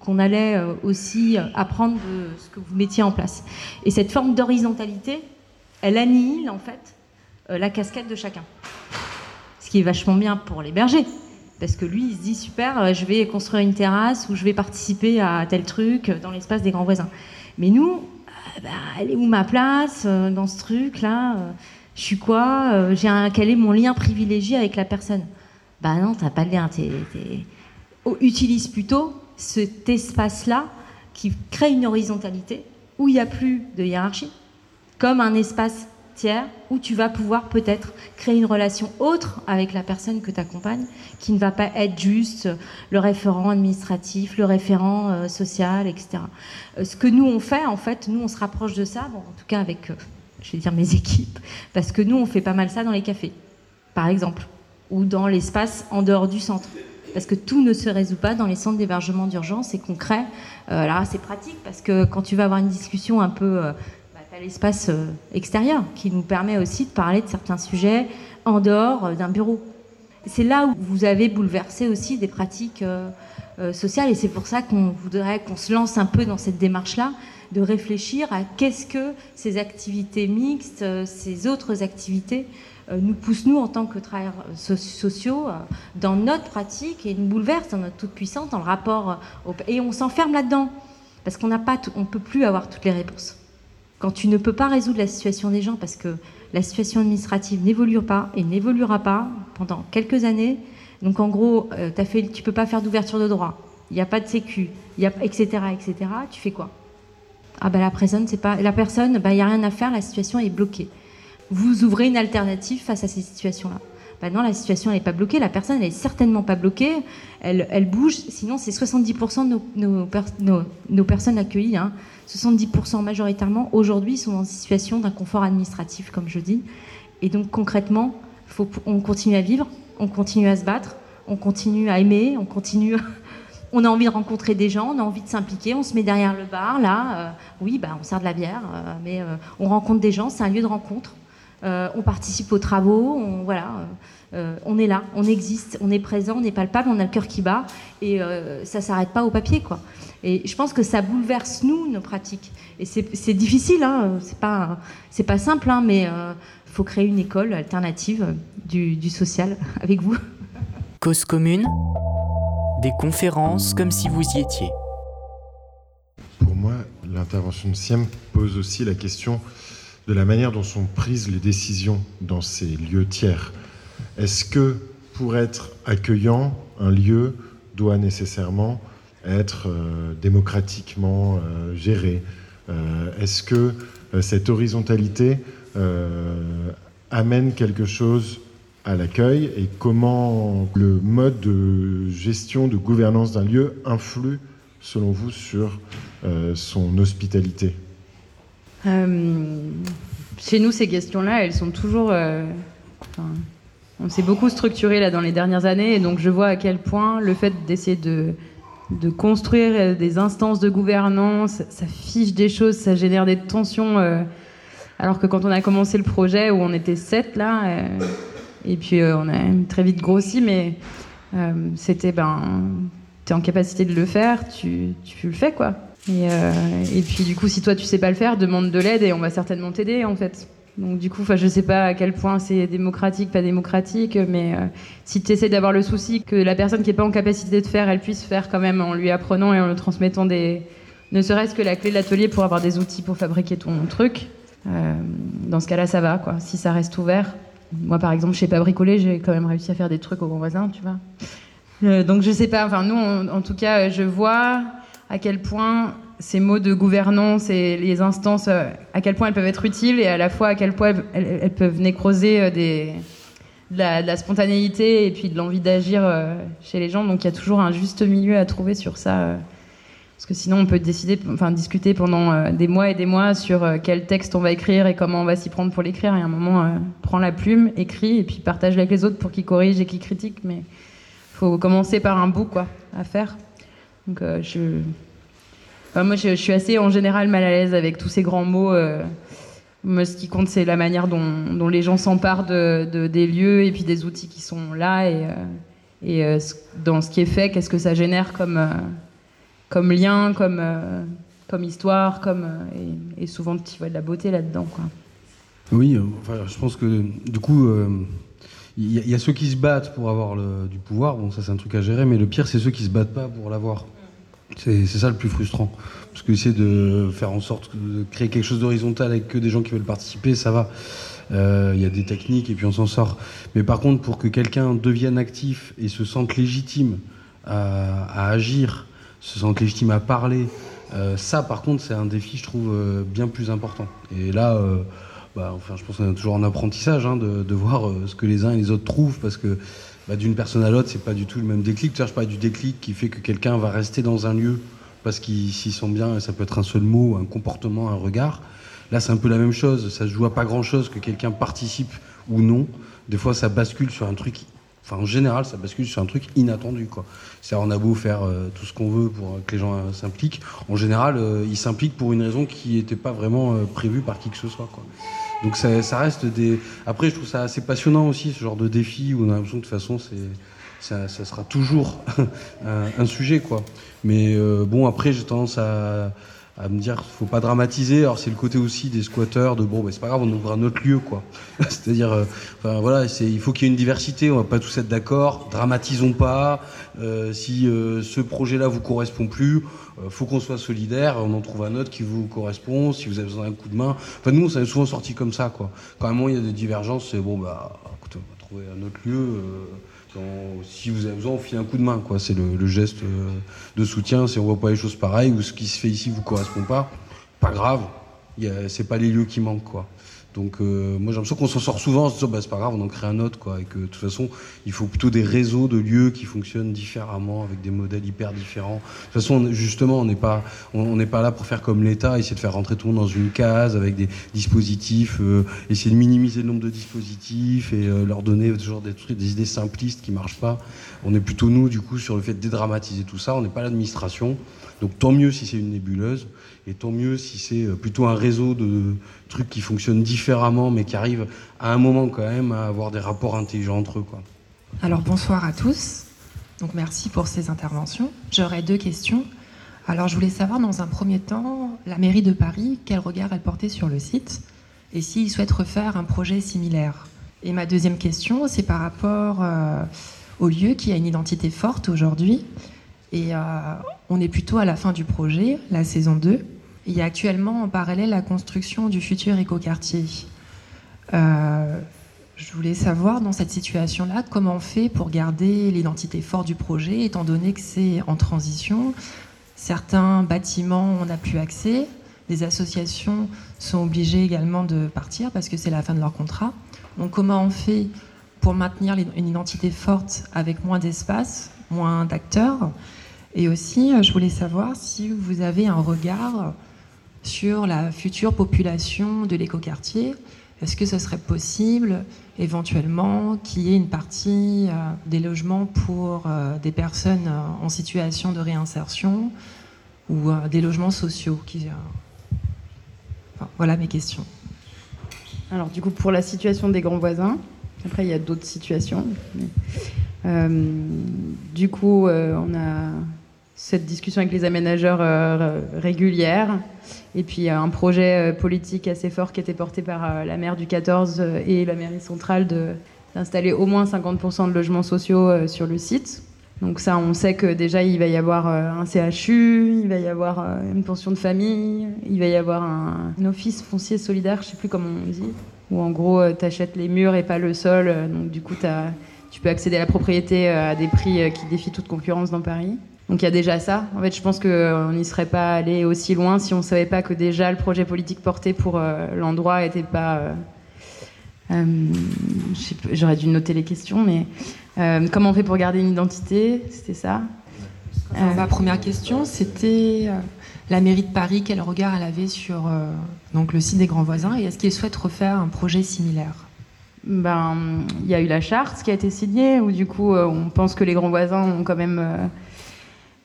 qu'on allait aussi apprendre de ce que vous mettiez en place. Et cette forme d'horizontalité, elle annihile en fait la casquette de chacun. Qui est vachement bien pour les bergers. Parce que lui, il se dit super, euh, je vais construire une terrasse ou je vais participer à tel truc euh, dans l'espace des grands voisins. Mais nous, euh, bah, elle est où ma place dans ce truc-là Je suis quoi J'ai un, Quel est mon lien privilégié avec la personne? Bah non, t'as pas de lien. t'es- Oh, utilise plutôt cet espace-là qui crée une horizontalité où il n'y a plus de hiérarchie, comme un espace tiers où tu vas pouvoir peut-être créer une relation autre avec la personne que tu accompagnes, qui ne va pas être juste le référent administratif, le référent euh, social, etc. Euh, ce que nous on fait, en fait, nous on se rapproche de ça, bon, en tout cas avec, euh, je vais dire mes *laughs* équipes, parce que nous on fait pas mal ça dans les cafés, par exemple, ou dans l'espace en dehors du centre. Parce que tout ne se résout pas dans les centres d'hébergement d'urgence et qu'on crée. alors c'est pratique parce que quand tu vas avoir une discussion un peu l'espace euh, extérieur qui nous permet aussi de parler de certains sujets en dehors euh, d'un bureau. C'est là où vous avez bouleversé aussi des pratiques euh, sociales et c'est pour ça qu'on voudrait qu'on se lance un peu dans cette démarche-là, de réfléchir à qu'est-ce que ces activités mixtes, ces autres activités nous poussent, nous, en tant que travailleurs sociaux, dans notre pratique et nous bouleversent dans notre toute-puissance, dans le rapport. Et on s'enferme là-dedans, parce qu'on on peut plus avoir toutes les réponses quand tu ne peux pas résoudre la situation des gens parce que la situation administrative n'évolue pas et n'évoluera pas pendant quelques années. Donc en gros, euh, tu peux pas faire d'ouverture de droit, il n'y a pas de sécu, etc., etc. Tu fais quoi? Ah ben la personne, c'est pas la personne, ben, il n'y a rien à faire, la situation est bloquée. Vous ouvrez une alternative face à ces situations-là. Ben non, la situation n'est pas bloquée, la personne n'est certainement pas bloquée, elle, bouge, sinon c'est 70% de nos, personnes accueillies. Hein. 70% majoritairement, aujourd'hui, sont en situation d'inconfort administratif, comme je dis. Et donc, concrètement, on continue à vivre, on continue à se battre, on continue à aimer, on continue. *laughs* on a envie de rencontrer des gens, on a envie de s'impliquer, on se met derrière le bar, là, euh, oui, bah, on sert de la bière, euh, mais euh, on rencontre des gens, c'est un lieu de rencontre. On participe aux travaux, on, voilà, on est là, on existe, on est présent, on est palpable, on a le cœur qui bat, et ça s'arrête pas au papier, quoi. Et je pense que ça bouleverse, nous, nos pratiques. Et c'est difficile, hein, c'est pas, pas simple, hein, mais il euh, faut créer une école alternative du, du social *laughs* avec vous. Cause commune, des conférences comme si vous y étiez. Pour moi, l'intervention de SIEM pose aussi la question de la manière dont sont prises les décisions dans ces lieux tiers. Est-ce que pour être accueillant, un lieu doit nécessairement être euh, démocratiquement euh, géré? Euh, Est-ce que cette horizontalité amène quelque chose à l'accueil? Et comment le mode de gestion, de gouvernance d'un lieu influe, selon vous, sur son hospitalité? Chez nous, ces questions-là, elles sont toujours... on s'est beaucoup structuré là dans les dernières années et donc je vois à quel point le fait d'essayer de construire euh, des instances de gouvernance, ça fiche des choses, ça génère des tensions. Euh, alors que quand on a commencé le projet, où on était sept là, euh, et puis on a très vite grossi, mais c'était ben, tu es en capacité de le faire, tu, tu le fais quoi. Et, et, puis du coup, si toi tu sais pas le faire, demande de l'aide et on va certainement t'aider en fait. Donc du coup, je sais pas à quel point c'est démocratique, pas démocratique, mais euh, si tu essaies d'avoir le souci que la personne qui n'est pas en capacité de faire, elle puisse faire quand même en lui apprenant et en lui transmettant des... ne serait-ce que la clé de l'atelier pour avoir des outils pour fabriquer ton truc, euh, dans ce cas-là, ça va, quoi. Si ça reste ouvert. Moi, par exemple, je sais pas bricoler, j'ai quand même réussi à faire des trucs aux grands voisins, tu vois. Euh, donc je sais pas, enfin nous, en tout cas, je vois à quel point ces mots de gouvernance et les instances, euh, à quel point elles peuvent être utiles et à la fois à quel point elles, peuvent nécroser euh, de, la, spontanéité et puis de l'envie d'agir euh, chez les gens. Donc il y a toujours un juste milieu à trouver sur ça. Parce que sinon, on peut décider, enfin, discuter pendant des mois et des mois sur quel texte on va écrire et comment on va s'y prendre pour l'écrire. Et à un moment, prends la plume, écris et puis partage avec les autres pour qu'ils corrigent et qu'ils critiquent. Mais il faut commencer par un bout, quoi, à faire. Donc, je, moi, je, suis assez en général mal à l'aise avec tous ces grands mots. Euh. moi, ce qui compte, c'est la manière dont, les gens s'emparent de, des lieux et puis des outils qui sont là et, euh, et euh, dans ce qui est fait, qu'est-ce que ça génère comme, comme lien, comme, comme histoire, comme, et, souvent tu vois de la beauté là-dedans. Quoi. Oui, enfin, je pense que du coup, il y, a ceux qui se battent pour avoir du pouvoir, bon ça c'est un truc à gérer, mais le pire c'est ceux qui se battent pas pour l'avoir. C'est ça le plus frustrant. Parce que essayer de faire en sorte de créer quelque chose d'horizontal avec que des gens qui veulent participer, ça va. Il euh, y a des techniques et puis on s'en sort. Mais par contre, pour que quelqu'un devienne actif et se sente légitime à, agir, se sente légitime à parler, euh, ça par contre, c'est un défi, je trouve, euh, bien plus important. Et là, bah, enfin, je pense qu'on est toujours en apprentissage hein, de, voir ce que les uns et les autres trouvent, parce que bah, d'une personne à l'autre, c'est pas du tout le même déclic. Je parle du déclic qui fait que quelqu'un va rester dans un lieu parce qu'ils s'y sent bien, et ça peut être un seul mot, un comportement, un regard. Là, c'est un peu la même chose. Ça se joue à pas grand-chose que quelqu'un participe ou non. Des fois, ça bascule sur un truc. Enfin, en général, ça bascule sur un truc inattendu. C'est on a beau faire euh, tout ce qu'on veut pour que les gens euh, s'impliquent. En général, euh, ils s'impliquent pour une raison qui n'était pas vraiment prévue par qui que ce soit. Donc ça, ça, reste des. Après, je trouve ça assez passionnant aussi, ce genre de défi où on a l'impression que de toute façon, c'est ça, sera toujours *laughs* un, sujet, quoi. Mais euh, bon, après, j'ai tendance à, à, me dire, faut pas dramatiser. Alors c'est le côté aussi des squatteurs, de bon, ben, c'est pas grave, on ouvre un autre lieu, quoi. *laughs* C'est-à-dire, euh, enfin voilà, il faut qu'il y ait une diversité. On va pas tous être d'accord. Dramatisons pas. Euh, si ce projet-là vous correspond plus, faut qu'on soit solidaire. On en trouve un autre qui vous correspond. Si vous avez besoin d'un coup de main. Enfin nous, ça est souvent sorti comme ça, quoi. Quand même, il y a des divergences, c'est bon, bah, écoute, on va trouver un autre lieu si vous avez besoin, on file un coup de main. Quoi. C'est le, geste euh, de soutien. Si on voit pas les choses pareilles ou ce qui se fait ici vous correspond pas, pas grave. C'est pas les lieux qui manquent. Quoi. Donc euh, moi j'ai l'impression qu'on s'en sort souvent en se disant bah, c'est pas grave on en crée un autre quoi et que de toute façon il faut plutôt des réseaux de lieux qui fonctionnent différemment avec des modèles hyper différents. De toute façon justement on n'est pas on n'est pas là pour faire comme l'État essayer de faire rentrer tout le monde dans une case avec des dispositifs euh, essayer de minimiser le nombre de dispositifs et euh, leur donner toujours des trucs des idées simplistes qui marchent pas. On est plutôt nous du coup sur le fait de dédramatiser tout ça. On n'est pas l'administration donc tant mieux si c'est une nébuleuse. Et tant mieux si c'est euh, plutôt un réseau de trucs qui fonctionnent différemment, mais qui arrivent à un moment quand même à avoir des rapports intelligents entre eux. Quoi. Alors bonsoir à tous. Donc merci pour ces interventions. J'aurais deux questions. Alors je voulais savoir dans un premier temps, la mairie de Paris, quel regard elle portait sur le site et s'il souhaite refaire un projet similaire. Et ma deuxième question, c'est par rapport euh, au lieu qui a une identité forte aujourd'hui. Et euh, on est plutôt à la fin du projet, la saison 2. Il y a actuellement en parallèle la construction du futur écoquartier. Euh, je voulais savoir dans cette situation-là comment on fait pour garder l'identité forte du projet, étant donné que c'est en transition. Certains bâtiments, on n'a plus accès. Les associations sont obligées également de partir parce que c'est la fin de leur contrat. Donc comment on fait pour maintenir une identité forte avec moins d'espace, moins d'acteurs? Et aussi, je voulais savoir si vous avez un regard sur la future population de l'écoquartier. Est-ce que ce serait possible éventuellement qu'il y ait une partie euh, des logements pour euh, des personnes euh, en situation de réinsertion ou des logements sociaux Voilà mes questions. Alors du coup, pour la situation des grands voisins, après il y a d'autres situations. du coup, on a cette discussion avec les aménageurs euh, régulière. Et puis un projet euh, politique assez fort qui était porté par euh, la maire du 14 et la mairie centrale d'installer au moins 50% de logements sociaux sur le site. Donc ça, on sait que déjà, il va y avoir un CHU, il va y avoir une pension de famille, il va y avoir un, office foncier solidaire, je sais plus comment on dit, où en gros, tu achètes les murs et pas le sol. Donc du coup, tu peux accéder à la propriété à des prix qui défient toute concurrence dans Paris. Donc il y a déjà ça. En fait, je pense qu'on n'y serait pas allé aussi loin si on ne savait pas que déjà le projet politique porté pour euh, l'endroit n'était pas. Euh, euh, j'aurais dû noter les questions, mais comment on fait pour garder une identité? C'était ça. ma première question, c'était la mairie de Paris, quel regard elle avait sur donc le site des grands voisins et est-ce qu'il souhaite refaire un projet similaire? Ben, il y a eu la charte qui a été signée, où du coup, on pense que les grands voisins ont quand même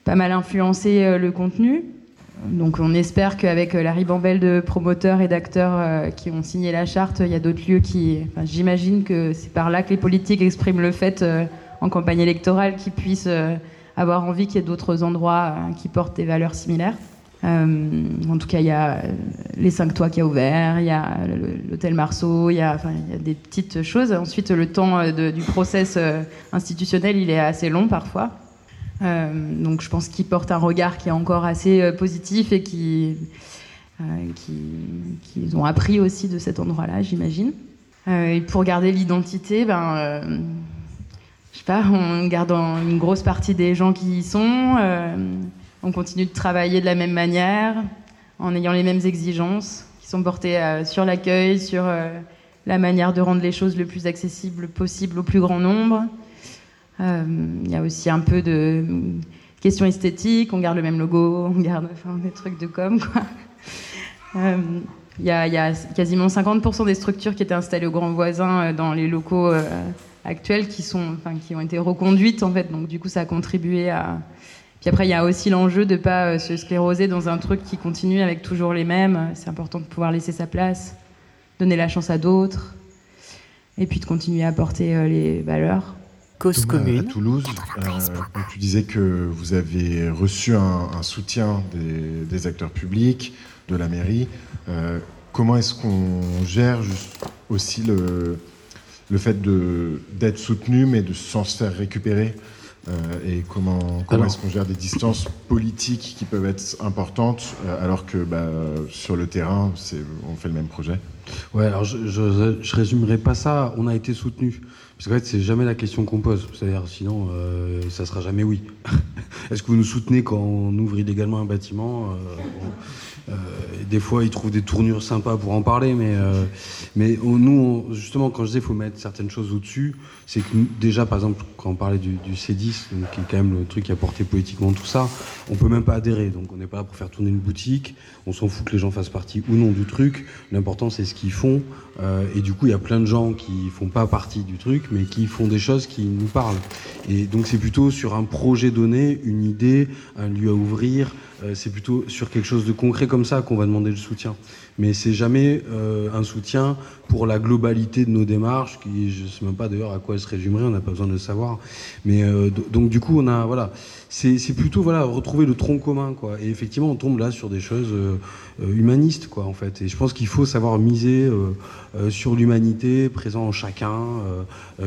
pas mal influencé euh, le contenu. Donc on espère qu'avec euh, la ribambelle de promoteurs et d'acteurs euh, qui ont signé la charte, il y a d'autres lieux qui... J'imagine que c'est par là que les politiques expriment le fait en campagne électorale qu'ils puissent avoir envie qu'il y ait d'autres endroits qui portent des valeurs similaires. en tout cas, il y a les cinq toits qui a ouvert, il y a l'hôtel Marceau, il y, a, il y a des petites choses. Ensuite, le temps du process institutionnel, il est assez long parfois. Euh, donc je pense qu'ils portent un regard qui est encore assez euh, positif et qui, euh, qui, ont appris aussi de cet endroit-là, j'imagine. et pour garder l'identité, ben, je sais pas, on garde une grosse partie des gens qui y sont, on continue de travailler de la même manière, en ayant les mêmes exigences, qui qui sont portés sur l'accueil, sur la manière de rendre les choses le plus accessible possible au plus grand nombre. Il y a aussi un peu de questions esthétiques, on garde le même logo, *laughs* on garde des trucs de com. Quoi. Il y, a quasiment 50% des structures qui étaient installées au Grand Voisin euh, dans les locaux euh, actuels qui, sont, qui ont été reconduites, en fait. Donc, du coup, ça a contribué à. Puis après, il y a aussi l'enjeu de ne pas euh, se scléroser dans un truc qui continue avec toujours les mêmes. C'est important de pouvoir laisser sa place, donner la chance à d'autres, et puis de continuer à apporter les valeurs. Cause commune. À Toulouse, tu disais que vous avez reçu un, soutien des, des, acteurs publics, de la mairie. Euh, comment est-ce qu'on gère juste aussi le, le fait d'être soutenu mais de, sans se faire récupérer euh, et comment, comment est-ce qu'on gère des distances politiques qui peuvent être importantes euh, alors que bah, sur le terrain on fait le même projet? Ouais, alors je, je, je résumerai pas ça. On a été soutenu. Parce qu'en fait, c'est jamais la question qu'on pose. C'est-à-dire, sinon, euh, ça sera jamais oui. *laughs* Est-ce que vous nous soutenez quand on ouvre illégalement un bâtiment euh, Des fois, ils trouvent des tournures sympas pour en parler, mais, euh, mais nous, justement, quand je disais qu'il faut mettre certaines choses au-dessus, c'est que déjà, par exemple, quand on parlait du, C10, qui est quand même le truc qui a porté politiquement tout ça, on peut même pas adhérer. Donc, on n'est pas là pour faire tourner une boutique. On s'en fout que les gens fassent partie ou non du truc. L'important, c'est ce qu'ils font. Et du coup, il y a plein de gens qui font pas partie du truc mais qui font des choses qui nous parlent. Et donc c'est plutôt sur un projet donné, une idée, un lieu à ouvrir, euh, c'est plutôt sur quelque chose de concret comme ça qu'on va demander le soutien. Mais c'est jamais euh, un soutien pour la globalité de nos démarches, qui je sais même pas d'ailleurs à quoi elles se résumeraient, on n'a pas besoin de le savoir. Mais euh, donc du coup on a voilà, c'est plutôt voilà retrouver le tronc commun quoi. Et effectivement on tombe là sur des choses humanistes quoi en fait. Et je pense qu'il faut savoir miser sur l'humanité présent en chacun,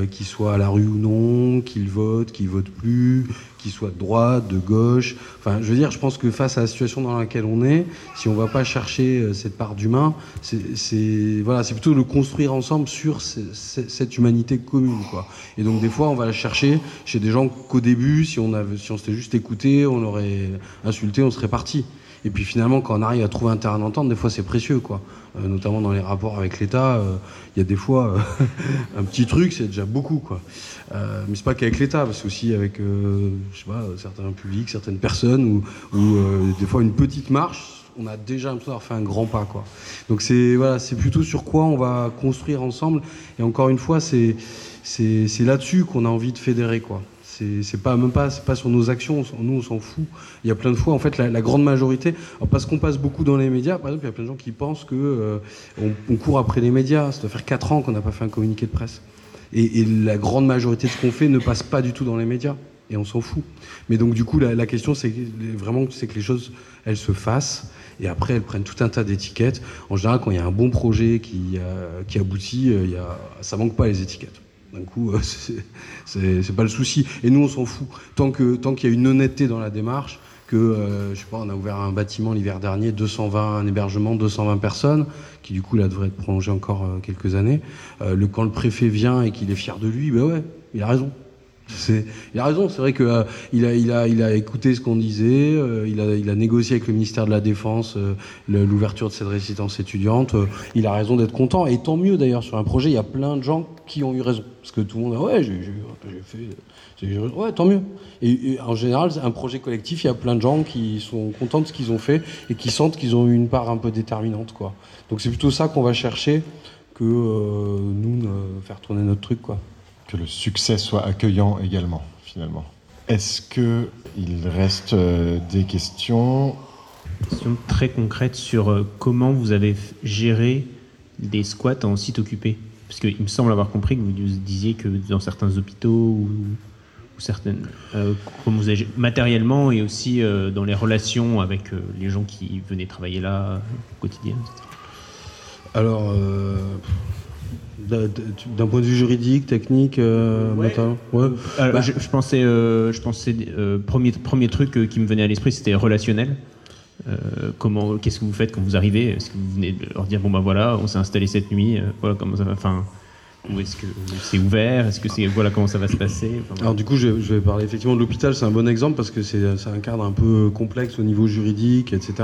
qu'il soit à la rue ou non, qu'il vote, qu'il vote plus, qu'il soit de droite, de gauche. Enfin, je veux dire, je pense que face à la situation dans laquelle on est, si on ne va pas chercher euh, cette part d'humain, c'est voilà, c'est plutôt de le construire ensemble sur cette humanité commune, quoi. Et donc des fois, on va la chercher chez des gens qu'au début, si on avait, si on s'était juste écouté, on aurait insulté, on serait parti. Et puis finalement, quand on arrive à trouver un terrain d'entente, des fois c'est précieux, quoi. Euh, notamment dans les rapports avec l'État, euh, il y a des fois *laughs* un petit truc, c'est déjà beaucoup, quoi. Euh, mais c'est pas qu'avec l'État, c'est aussi avec, je sais pas, certains publics, certaines personnes, ou, des fois une petite marche, on a déjà l'impression d'avoir fait un grand pas, quoi. Donc c'est voilà, plutôt sur quoi on va construire ensemble. Et encore une fois, c'est là-dessus qu'on a envie de fédérer, quoi. C'est pas même pas, pas sur nos actions, nous on s'en fout. Il y a plein de fois, en fait, la, grande majorité, parce qu'on passe beaucoup dans les médias, par exemple, il y a plein de gens qui pensent que euh, court après les médias. Ça doit faire 4 ans qu'on n'a pas fait un communiqué de presse. Et, la grande majorité de ce qu'on fait ne passe pas du tout dans les médias. Et on s'en fout. Mais donc du coup, la, question, c'est vraiment c'est que les choses, elles se fassent. Et après, elles prennent tout un tas d'étiquettes. En général, quand il y a un bon projet qui, euh, qui aboutit, euh, il y a, ça manque pas les étiquettes. D'un coup, euh, *laughs* c'est pas le souci. Et nous, on s'en fout. Tant tant qu'il y a une honnêteté dans la démarche, que, euh, on a ouvert un bâtiment l'hiver dernier, 220, un hébergement, 220 personnes, qui du coup, là, devrait être prolongé encore euh, quelques années. le, quand le préfet vient et qu'il est fier de lui, ben ouais, il a raison il a raison, c'est vrai qu'il il a, il a, écouté ce qu'on disait, euh, il, a, négocié avec le ministère de la Défense euh, l'ouverture de cette résidence étudiante. Euh, il a raison d'être content, et tant mieux d'ailleurs sur un projet, il y a plein de gens qui ont eu raison. Parce que tout le monde a, ouais, j'ai fait, ouais, tant mieux. Et, en général, un projet collectif, il y a plein de gens qui sont contents de ce qu'ils ont fait et qui sentent qu'ils ont eu une part un peu déterminante. Donc c'est plutôt ça qu'on va chercher que nous faire tourner notre truc, que le succès soit accueillant également, finalement. Est-ce qu'il reste euh, des questions? Question très concrète sur euh, comment vous avez géré des squats en site occupé. Parce qu'il me semble avoir compris que vous disiez que dans certains hôpitaux ou, certaines. Euh, vous avez, matériellement et aussi dans les relations avec les gens qui venaient travailler là au quotidien, Alors. D'un point de vue juridique, technique, euh, ouais. ouais. Euh, bah. je, pensais, euh, je pensais premier, premier truc qui me venait à l'esprit, c'était relationnel. comment, qu'est-ce que vous faites quand vous arrivez? Est-ce que vous venez de leur dire bon ben voilà, on s'est installé cette nuit, voilà comment ça va. Enfin, ou est-ce que c'est ouvert? Est-ce que c'est voilà comment ça va se passer? Alors du coup, je, je, vais parler effectivement de l'hôpital. C'est un bon exemple parce que c'est un cadre un peu complexe au niveau juridique, etc.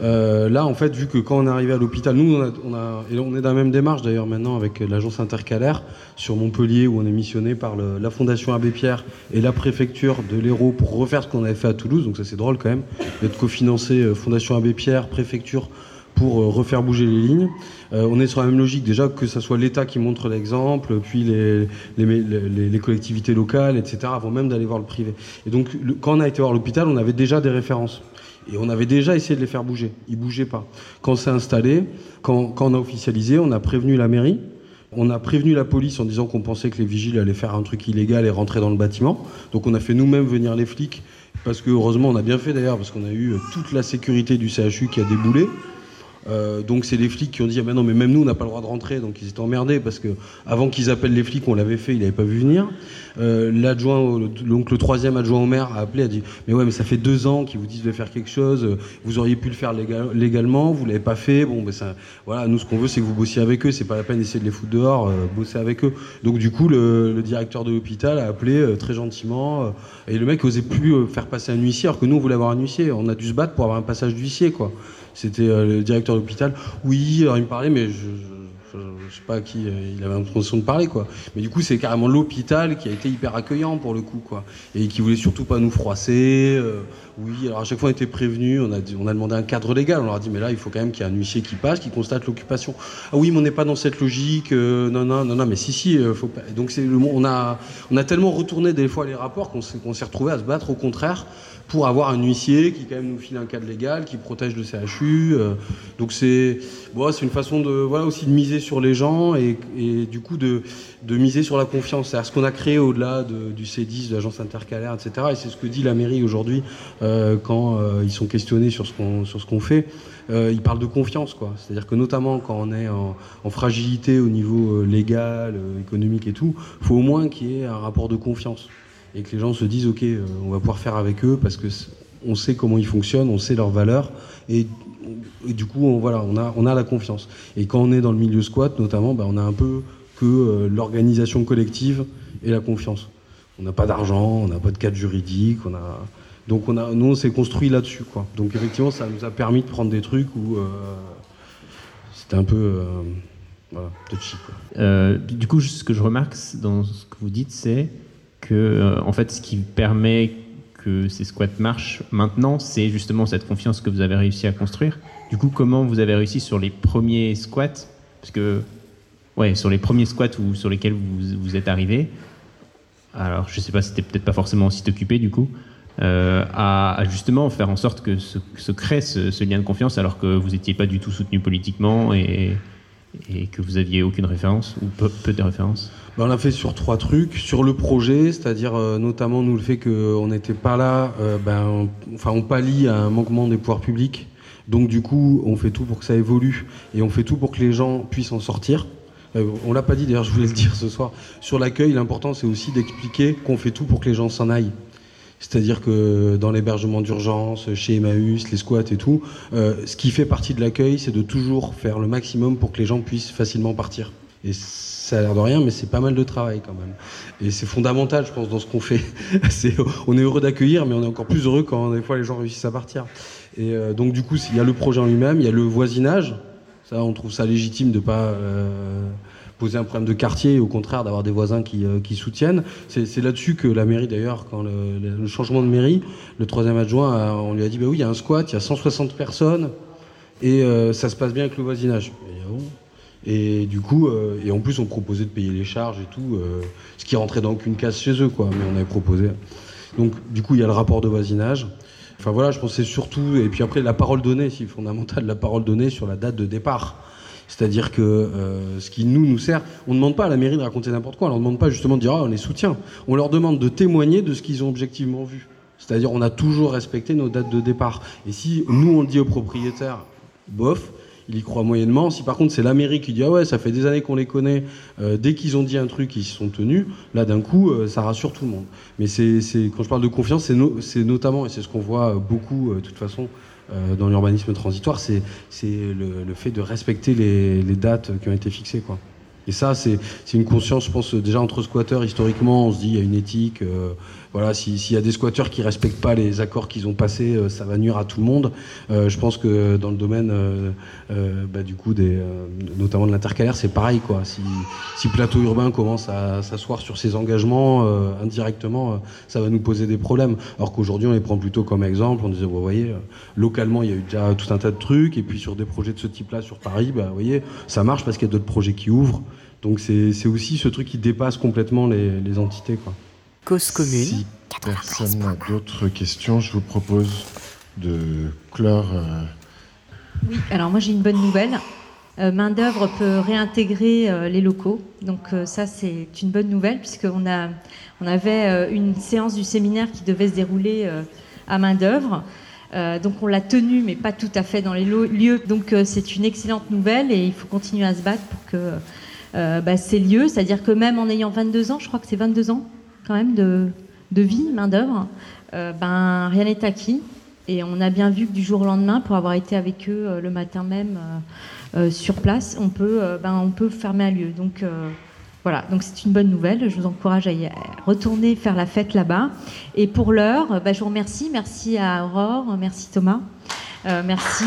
Euh, là, en fait, vu que quand on est arrivé à l'hôpital, nous, on, est dans la même démarche d'ailleurs maintenant avec l'agence intercalaire sur Montpellier, où on est missionné par la Fondation Abbé Pierre et la préfecture de l'Hérault pour refaire ce qu'on avait fait à Toulouse. Donc ça, c'est drôle quand même d'être cofinancé euh, Fondation Abbé Pierre, préfecture pour euh, refaire bouger les lignes. On est sur la même logique déjà que ce soit l'État qui montre l'exemple, puis les, collectivités locales, etc., avant même d'aller voir le privé. Et donc quand on a été voir l'hôpital, on avait déjà des références. Et on avait déjà essayé de les faire bouger. Ils bougeaient pas. Quand c'est installé, quand, quand, on a officialisé, on a prévenu la mairie. On a prévenu la police en disant qu'on pensait que les vigiles allaient faire un truc illégal et rentrer dans le bâtiment. Donc on a fait nous-mêmes venir les flics. Parce que heureusement, on a bien fait d'ailleurs, parce qu'on a eu toute la sécurité du CHU qui a déboulé. Euh, donc c'est les flics qui ont dit ah ben non mais même nous on n'a pas le droit de rentrer. Donc ils étaient emmerdés parce que avant qu'ils appellent les flics on l'avait fait il n'avait pas vu venir. Euh, l'adjoint donc le troisième adjoint au maire a appelé a dit mais ouais mais ça fait deux ans qu'ils vous disent de faire quelque chose. Vous auriez pu le faire légal, légalement vous l'avez pas fait. Bon ben ça voilà nous ce qu'on veut c'est que vous bossiez avec eux. C'est pas la peine d'essayer de les foutre dehors euh, bosser avec eux. Donc du coup le, directeur de l'hôpital a appelé très gentiment et le mec osait plus faire passer un huissier alors que nous on voulait avoir un huissier. On a dû se battre pour avoir un passage d'huissier quoi c'était euh, le directeur de l'hôpital. Oui, alors il me parlait, mais je, je sais pas à qui euh, il avait l'impression de parler, quoi. Mais du coup, c'est carrément l'hôpital qui a été hyper accueillant pour le coup, quoi. Et qui voulait surtout pas nous froisser. Euh, oui, alors à chaque fois on était prévenus, on a, demandé un cadre légal, on leur a dit mais là il faut quand même qu'il y ait un huissier qui passe, qui constate l'occupation. Ah oui, mais on n'est pas dans cette logique, non, non, non, non, mais si, si, faut pas. Donc on a tellement retourné des fois les rapports qu'on s'est, qu'on s'est retrouvé à se battre au contraire pour avoir un huissier qui quand même nous file un cadre légal, qui protège le CHU. Euh, donc c'est, bon, une façon de, voilà aussi de miser sur les gens et, et du coup de, de miser sur la confiance. C'est ce qu'on a créé au-delà de, du C10, de l'agence intercalaire, etc. Et c'est ce que dit la mairie aujourd'hui euh, quand euh, ils sont questionnés sur ce qu'on qu'on fait. Euh, ils parlent de confiance, quoi. C'est-à-dire que notamment quand on est en, en fragilité au niveau légal, économique et tout, faut au moins qu'il y ait un rapport de confiance et que les gens se disent ok, euh, on va pouvoir faire avec eux parce que on sait comment ils fonctionnent, on sait leurs valeurs et, du coup on, voilà, on a, on a la confiance. Et quand on est dans le milieu squat notamment, bah, on a un peu que euh, l'organisation collective et la confiance. On n'a pas d'argent, on n'a pas de cadre juridique, on a donc on a, nous on s'est construit là-dessus quoi. Donc effectivement ça nous a permis de prendre des trucs où euh, c'était un peu euh, voilà, touchy quoi. Du coup ce que je remarque dans ce que vous dites c'est euh, en fait ce qui permet que ces squats marchent maintenant, c'est justement cette confiance que vous avez réussi à construire. Du coup, comment vous avez réussi sur les premiers squats? Parce que, ouais, sur les premiers squats où, sur lesquels vous, vous êtes arrivé, alors je sais pas, c'était peut-être pas forcément aussi occupé du coup, euh, à, justement faire en sorte que se, crée ce, lien de confiance alors que vous n'étiez pas du tout soutenu politiquement et, que vous aviez aucune référence ou peu, de références on l'a fait sur trois trucs. Sur le projet, c'est-à-dire euh, notamment nous le fait qu'on n'était pas là, euh, ben, on, enfin on pallie à un manquement des pouvoirs publics. Donc du coup, on fait tout pour que ça évolue et on fait tout pour que les gens puissent en sortir. Euh, on l'a pas dit d'ailleurs, je voulais le dire ce soir. Sur l'accueil, l'important c'est aussi d'expliquer qu'on fait tout pour que les gens s'en aillent. C'est-à-dire que dans l'hébergement d'urgence, chez Emmaüs, les squats et tout, euh, ce qui fait partie de l'accueil, c'est de toujours faire le maximum pour que les gens puissent facilement partir. Et ça a l'air de rien, mais c'est pas mal de travail quand même. Et c'est fondamental, je pense, dans ce qu'on fait. *laughs* On est heureux d'accueillir, mais on est encore plus heureux quand des fois les gens réussissent à partir. Et euh, donc du coup, il y a le projet en lui-même, il y a le voisinage. Ça, on trouve ça légitime de pas euh, poser un problème de quartier, au contraire d'avoir des voisins qui, euh, soutiennent. C'est là-dessus que la mairie, d'ailleurs, quand le, changement de mairie, le troisième adjoint, on lui a dit, bah oui, il y a un squat, il y a 160 personnes, et ça se passe bien avec le voisinage. Et du coup, euh, et en plus, on proposait de payer les charges et tout, euh, ce qui rentrait dans aucune case chez eux, quoi. Mais on avait proposé. Donc, du coup, il y a le rapport de voisinage. Enfin voilà, je pensais surtout, et puis après, la parole donnée, si fondamental, la parole donnée sur la date de départ. C'est-à-dire que euh, ce qui nous nous sert, on ne demande pas à la mairie de raconter n'importe quoi, on leur demande pas justement de dire ah, on les soutient. On leur demande de témoigner de ce qu'ils ont objectivement vu. C'est-à-dire on a toujours respecté nos dates de départ. Et si nous on le dit aux propriétaires, bof, il y croit moyennement. Si par contre c'est la mairie qui dit ah ouais ça fait des années qu'on les connaît, euh, dès qu'ils ont dit un truc ils se sont tenus, là d'un coup euh, ça rassure tout le monde. Mais c'est quand je parle de confiance, c'est no, notamment et c'est ce qu'on voit beaucoup de toute façon euh, dans l'urbanisme transitoire, c'est le, le, fait de respecter les, les, dates qui ont été fixées. Quoi. Et ça, c'est une conscience, je pense, déjà entre squatteurs, historiquement, on se dit, il y a une éthique. Euh, voilà, s'il y a des squatteurs qui respectent pas les accords qu'ils ont passés, euh, ça va nuire à tout le monde. Euh, je pense que dans le domaine, bah, du coup, notamment de l'intercalaire, c'est pareil, quoi. Si, si, Plateau Urbain commence à s'asseoir sur ses engagements indirectement, ça va nous poser des problèmes. Alors qu'aujourd'hui, on les prend plutôt comme exemple. On disait, vous voyez, localement, il y a eu déjà tout un tas de trucs, et puis sur des projets de ce type-là sur Paris, bah, voyez, ça marche parce qu'il y a d'autres projets qui ouvrent. Donc c'est aussi ce truc qui dépasse complètement les, les entités. Quoi. Cause commune. Si personne n'a d'autres questions, je vous propose de clore. Euh, oui, alors moi j'ai une bonne nouvelle. Euh, main d'œuvre peut réintégrer euh, les locaux. Donc ça c'est une bonne nouvelle puisqu'on a, on avait une séance du séminaire qui devait se dérouler à main d'œuvre. donc on l'a tenue mais pas tout à fait dans les lieux. Donc c'est une excellente nouvelle et il faut continuer à se battre pour que euh, bah, ces lieux, c'est-à-dire que même en ayant 22 ans, je crois que c'est 22 ans quand même de, vie, main-d'œuvre, euh, ben, rien n'est acquis. Et on a bien vu que du jour au lendemain, pour avoir été avec eux euh, le matin même sur place, on peut, ben, on peut fermer un lieu. Donc voilà, donc c'est une bonne nouvelle. Je vous encourage à y retourner faire la fête là-bas. Et pour l'heure, ben, je vous remercie. Merci à Aurore, merci Thomas, merci.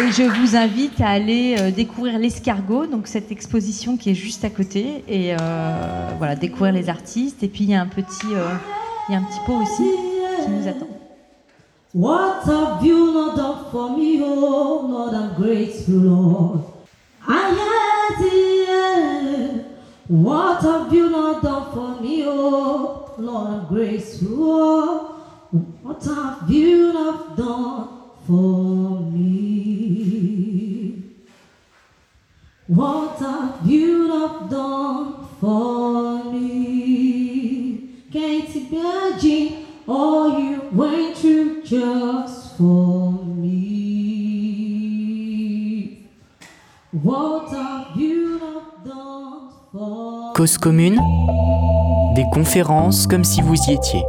Et je vous invite à aller euh, découvrir l'escargot, donc cette exposition qui est juste à côté, et euh, voilà, découvrir les artistes. Et puis il y a un petit, euh, il y a un petit pot aussi qui nous attend. What have you not done for me, oh Lord, I'm grateful, Lord. I am What have you not done for me, oh Lord, I'm grateful. What have you not done for me? What have you not done for me? Can't imagine all you went through just for me. What have you not done for Cause commune, des conférences comme si vous y étiez.